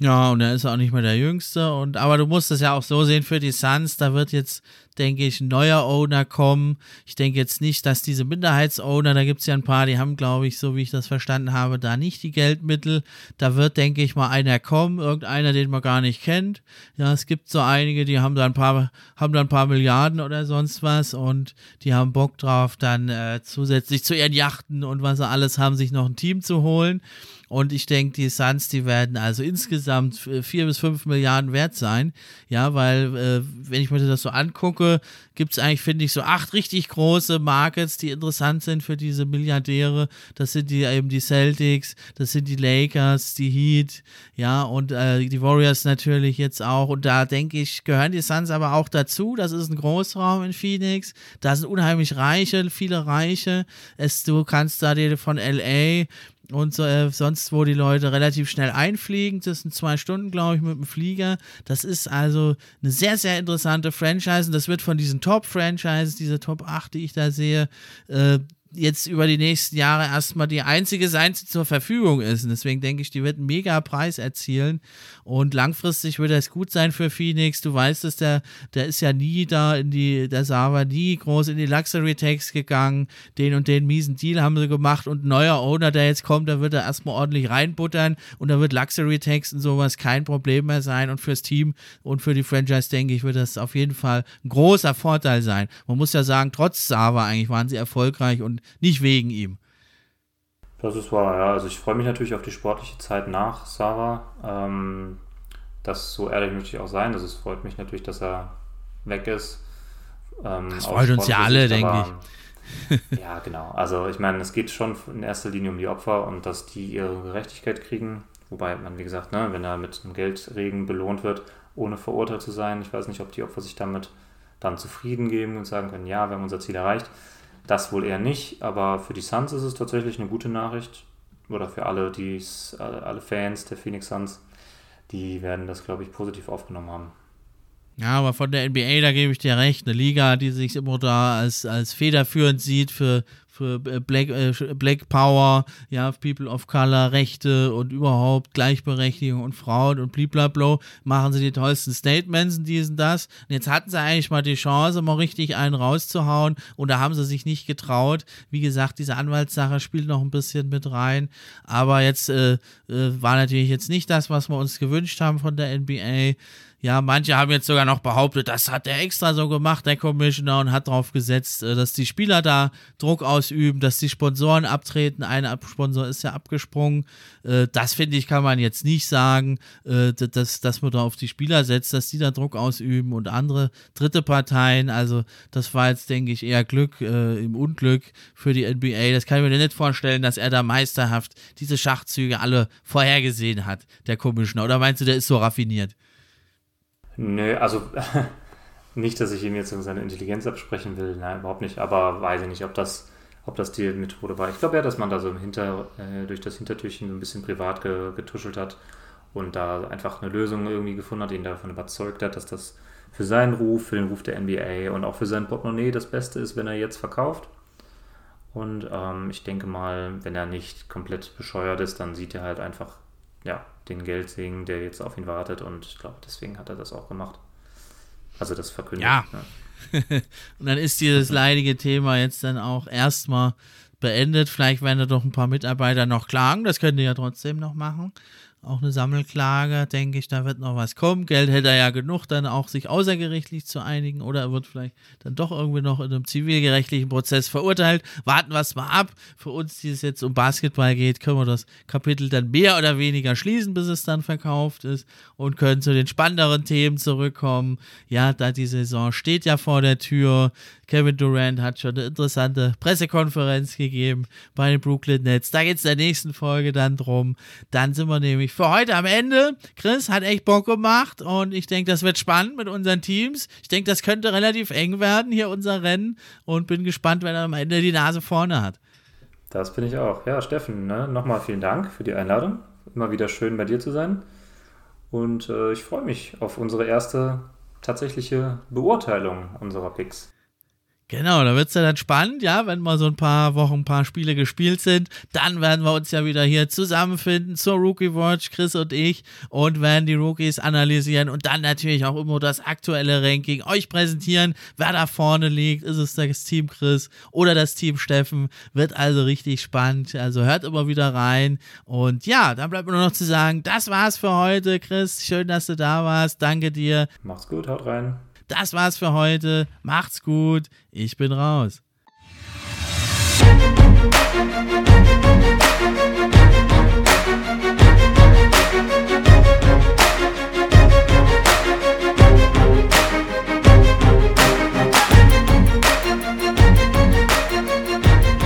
Ja, und er ist auch nicht mehr der Jüngste. Und, aber du musst es ja auch so sehen für die Suns. Da wird jetzt, denke ich, ein neuer Owner kommen. Ich denke jetzt nicht, dass diese Minderheitsowner, da gibt es ja ein paar, die haben, glaube ich, so wie ich das verstanden habe, da nicht die Geldmittel. Da wird, denke ich, mal einer kommen, irgendeiner, den man gar nicht kennt. Ja, es gibt so einige, die haben da ein paar, haben da ein paar Milliarden oder sonst was und die haben Bock drauf, dann äh, zusätzlich zu ihren Yachten und was sie alles haben, sich noch ein Team zu holen. Und ich denke, die Suns, die werden also insgesamt vier bis fünf Milliarden wert sein. Ja, weil, äh, wenn ich mir das so angucke, gibt es eigentlich, finde ich, so acht richtig große Markets, die interessant sind für diese Milliardäre. Das sind die eben die Celtics, das sind die Lakers, die Heat, ja, und äh, die Warriors natürlich jetzt auch. Und da denke ich, gehören die Suns aber auch dazu. Das ist ein Großraum in Phoenix. Da sind unheimlich Reiche, viele Reiche. Es, du kannst da dir von LA und so, äh, sonst, wo die Leute relativ schnell einfliegen. Das sind zwei Stunden, glaube ich, mit dem Flieger. Das ist also eine sehr, sehr interessante Franchise und das wird von diesen Top-Franchises, diese Top 8, die ich da sehe, äh, jetzt über die nächsten Jahre erstmal die einzige sein, die zur Verfügung ist. Und deswegen denke ich, die wird einen mega Preis erzielen. Und langfristig wird das gut sein für Phoenix. Du weißt es, der, der ist ja nie da in die, der Sava nie groß in die Luxury Tax gegangen. Den und den miesen Deal haben sie gemacht. Und ein neuer Owner, der jetzt kommt, da wird er erstmal ordentlich reinbuttern. Und da wird Luxury Tax und sowas kein Problem mehr sein. Und fürs Team und für die Franchise, denke ich, wird das auf jeden Fall ein großer Vorteil sein. Man muss ja sagen, trotz Sava eigentlich waren sie erfolgreich und nicht wegen ihm. Das ist wahr, ja. Also ich freue mich natürlich auf die sportliche Zeit nach Sarah. Ähm, das so ehrlich möchte ich auch sein. Das ist, freut mich natürlich, dass er weg ist. Ähm, das freut uns ja alle, denke ich. ja, genau. Also ich meine, es geht schon in erster Linie um die Opfer und dass die ihre Gerechtigkeit kriegen. Wobei man, wie gesagt, ne, wenn er mit einem Geldregen belohnt wird, ohne verurteilt zu sein, ich weiß nicht, ob die Opfer sich damit dann zufrieden geben und sagen können, ja, wir haben unser Ziel erreicht. Das wohl eher nicht, aber für die Suns ist es tatsächlich eine gute Nachricht. Oder für alle, die's, alle Fans der Phoenix Suns, die werden das, glaube ich, positiv aufgenommen haben. Ja, aber von der NBA, da gebe ich dir recht. Eine Liga, die sich immer da als, als federführend sieht für, für äh, Black, äh, Black Power, ja, People of Color, Rechte und überhaupt Gleichberechtigung und Frauen und blablabla, machen sie die tollsten Statements und diesen das. Und jetzt hatten sie eigentlich mal die Chance, mal richtig einen rauszuhauen und da haben sie sich nicht getraut. Wie gesagt, diese Anwaltssache spielt noch ein bisschen mit rein, aber jetzt äh, äh, war natürlich jetzt nicht das, was wir uns gewünscht haben von der NBA. Ja, manche haben jetzt sogar noch behauptet, das hat er extra so gemacht, der Commissioner, und hat darauf gesetzt, äh, dass die Spieler da Druck ausüben, dass die Sponsoren abtreten. Ein Sponsor ist ja abgesprungen. Äh, das finde ich, kann man jetzt nicht sagen, äh, dass, dass man da auf die Spieler setzt, dass die da Druck ausüben und andere dritte Parteien. Also, das war jetzt, denke ich, eher Glück im Unglück für die NBA. Das kann ich mir nicht vorstellen, dass er da meisterhaft diese Schachzüge alle vorhergesehen hat, der Commissioner. Oder meinst du, der ist so raffiniert? Nö, also nicht, dass ich ihm jetzt seine Intelligenz absprechen will, nein, überhaupt nicht, aber weiß ich nicht, ob das, ob das die Methode war. Ich glaube ja, dass man da so im Hinter, äh, durch das Hintertürchen ein bisschen privat ge, getuschelt hat und da einfach eine Lösung irgendwie gefunden hat, ihn davon überzeugt hat, dass das für seinen Ruf, für den Ruf der NBA und auch für sein Portemonnaie das Beste ist, wenn er jetzt verkauft. Und ähm, ich denke mal, wenn er nicht komplett bescheuert ist, dann sieht er halt einfach, ja, den Geldsegen, der jetzt auf ihn wartet. Und ich glaube, deswegen hat er das auch gemacht. Also das verkündet. Ja. Ne? und dann ist dieses leidige Thema jetzt dann auch erstmal beendet. Vielleicht werden da doch ein paar Mitarbeiter noch klagen. Das könnt ihr ja trotzdem noch machen auch eine Sammelklage, denke ich, da wird noch was kommen. Geld hätte er ja genug, dann auch sich außergerichtlich zu einigen oder er wird vielleicht dann doch irgendwie noch in einem zivilgerechtlichen Prozess verurteilt. Warten wir es mal ab. Für uns, die es jetzt um Basketball geht, können wir das Kapitel dann mehr oder weniger schließen, bis es dann verkauft ist und können zu den spannenderen Themen zurückkommen. Ja, da die Saison steht ja vor der Tür. Kevin Durant hat schon eine interessante Pressekonferenz gegeben bei den Brooklyn Nets. Da geht es in der nächsten Folge dann drum. Dann sind wir nämlich für heute am Ende. Chris hat echt Bock gemacht und ich denke, das wird spannend mit unseren Teams. Ich denke, das könnte relativ eng werden, hier unser Rennen und bin gespannt, wenn er am Ende die Nase vorne hat. Das bin ich auch. Ja, Steffen, ne? nochmal vielen Dank für die Einladung. Immer wieder schön bei dir zu sein. Und äh, ich freue mich auf unsere erste tatsächliche Beurteilung unserer Picks. Genau, da wird es ja dann spannend, ja, wenn mal so ein paar Wochen, ein paar Spiele gespielt sind. Dann werden wir uns ja wieder hier zusammenfinden zur Rookie Watch, Chris und ich, und werden die Rookies analysieren und dann natürlich auch immer das aktuelle Ranking euch präsentieren, wer da vorne liegt. Ist es das Team Chris oder das Team Steffen? Wird also richtig spannend. Also hört immer wieder rein. Und ja, dann bleibt mir nur noch zu sagen, das war's für heute, Chris. Schön, dass du da warst. Danke dir. Macht's gut, haut rein. Das war's für heute. Macht's gut. Ich bin raus.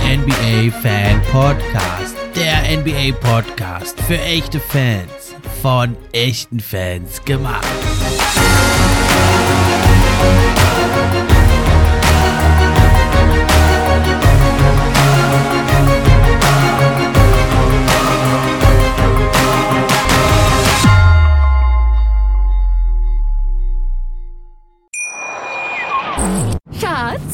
NBA Fan Podcast. Der NBA Podcast für echte Fans. Von echten Fans gemacht. Thank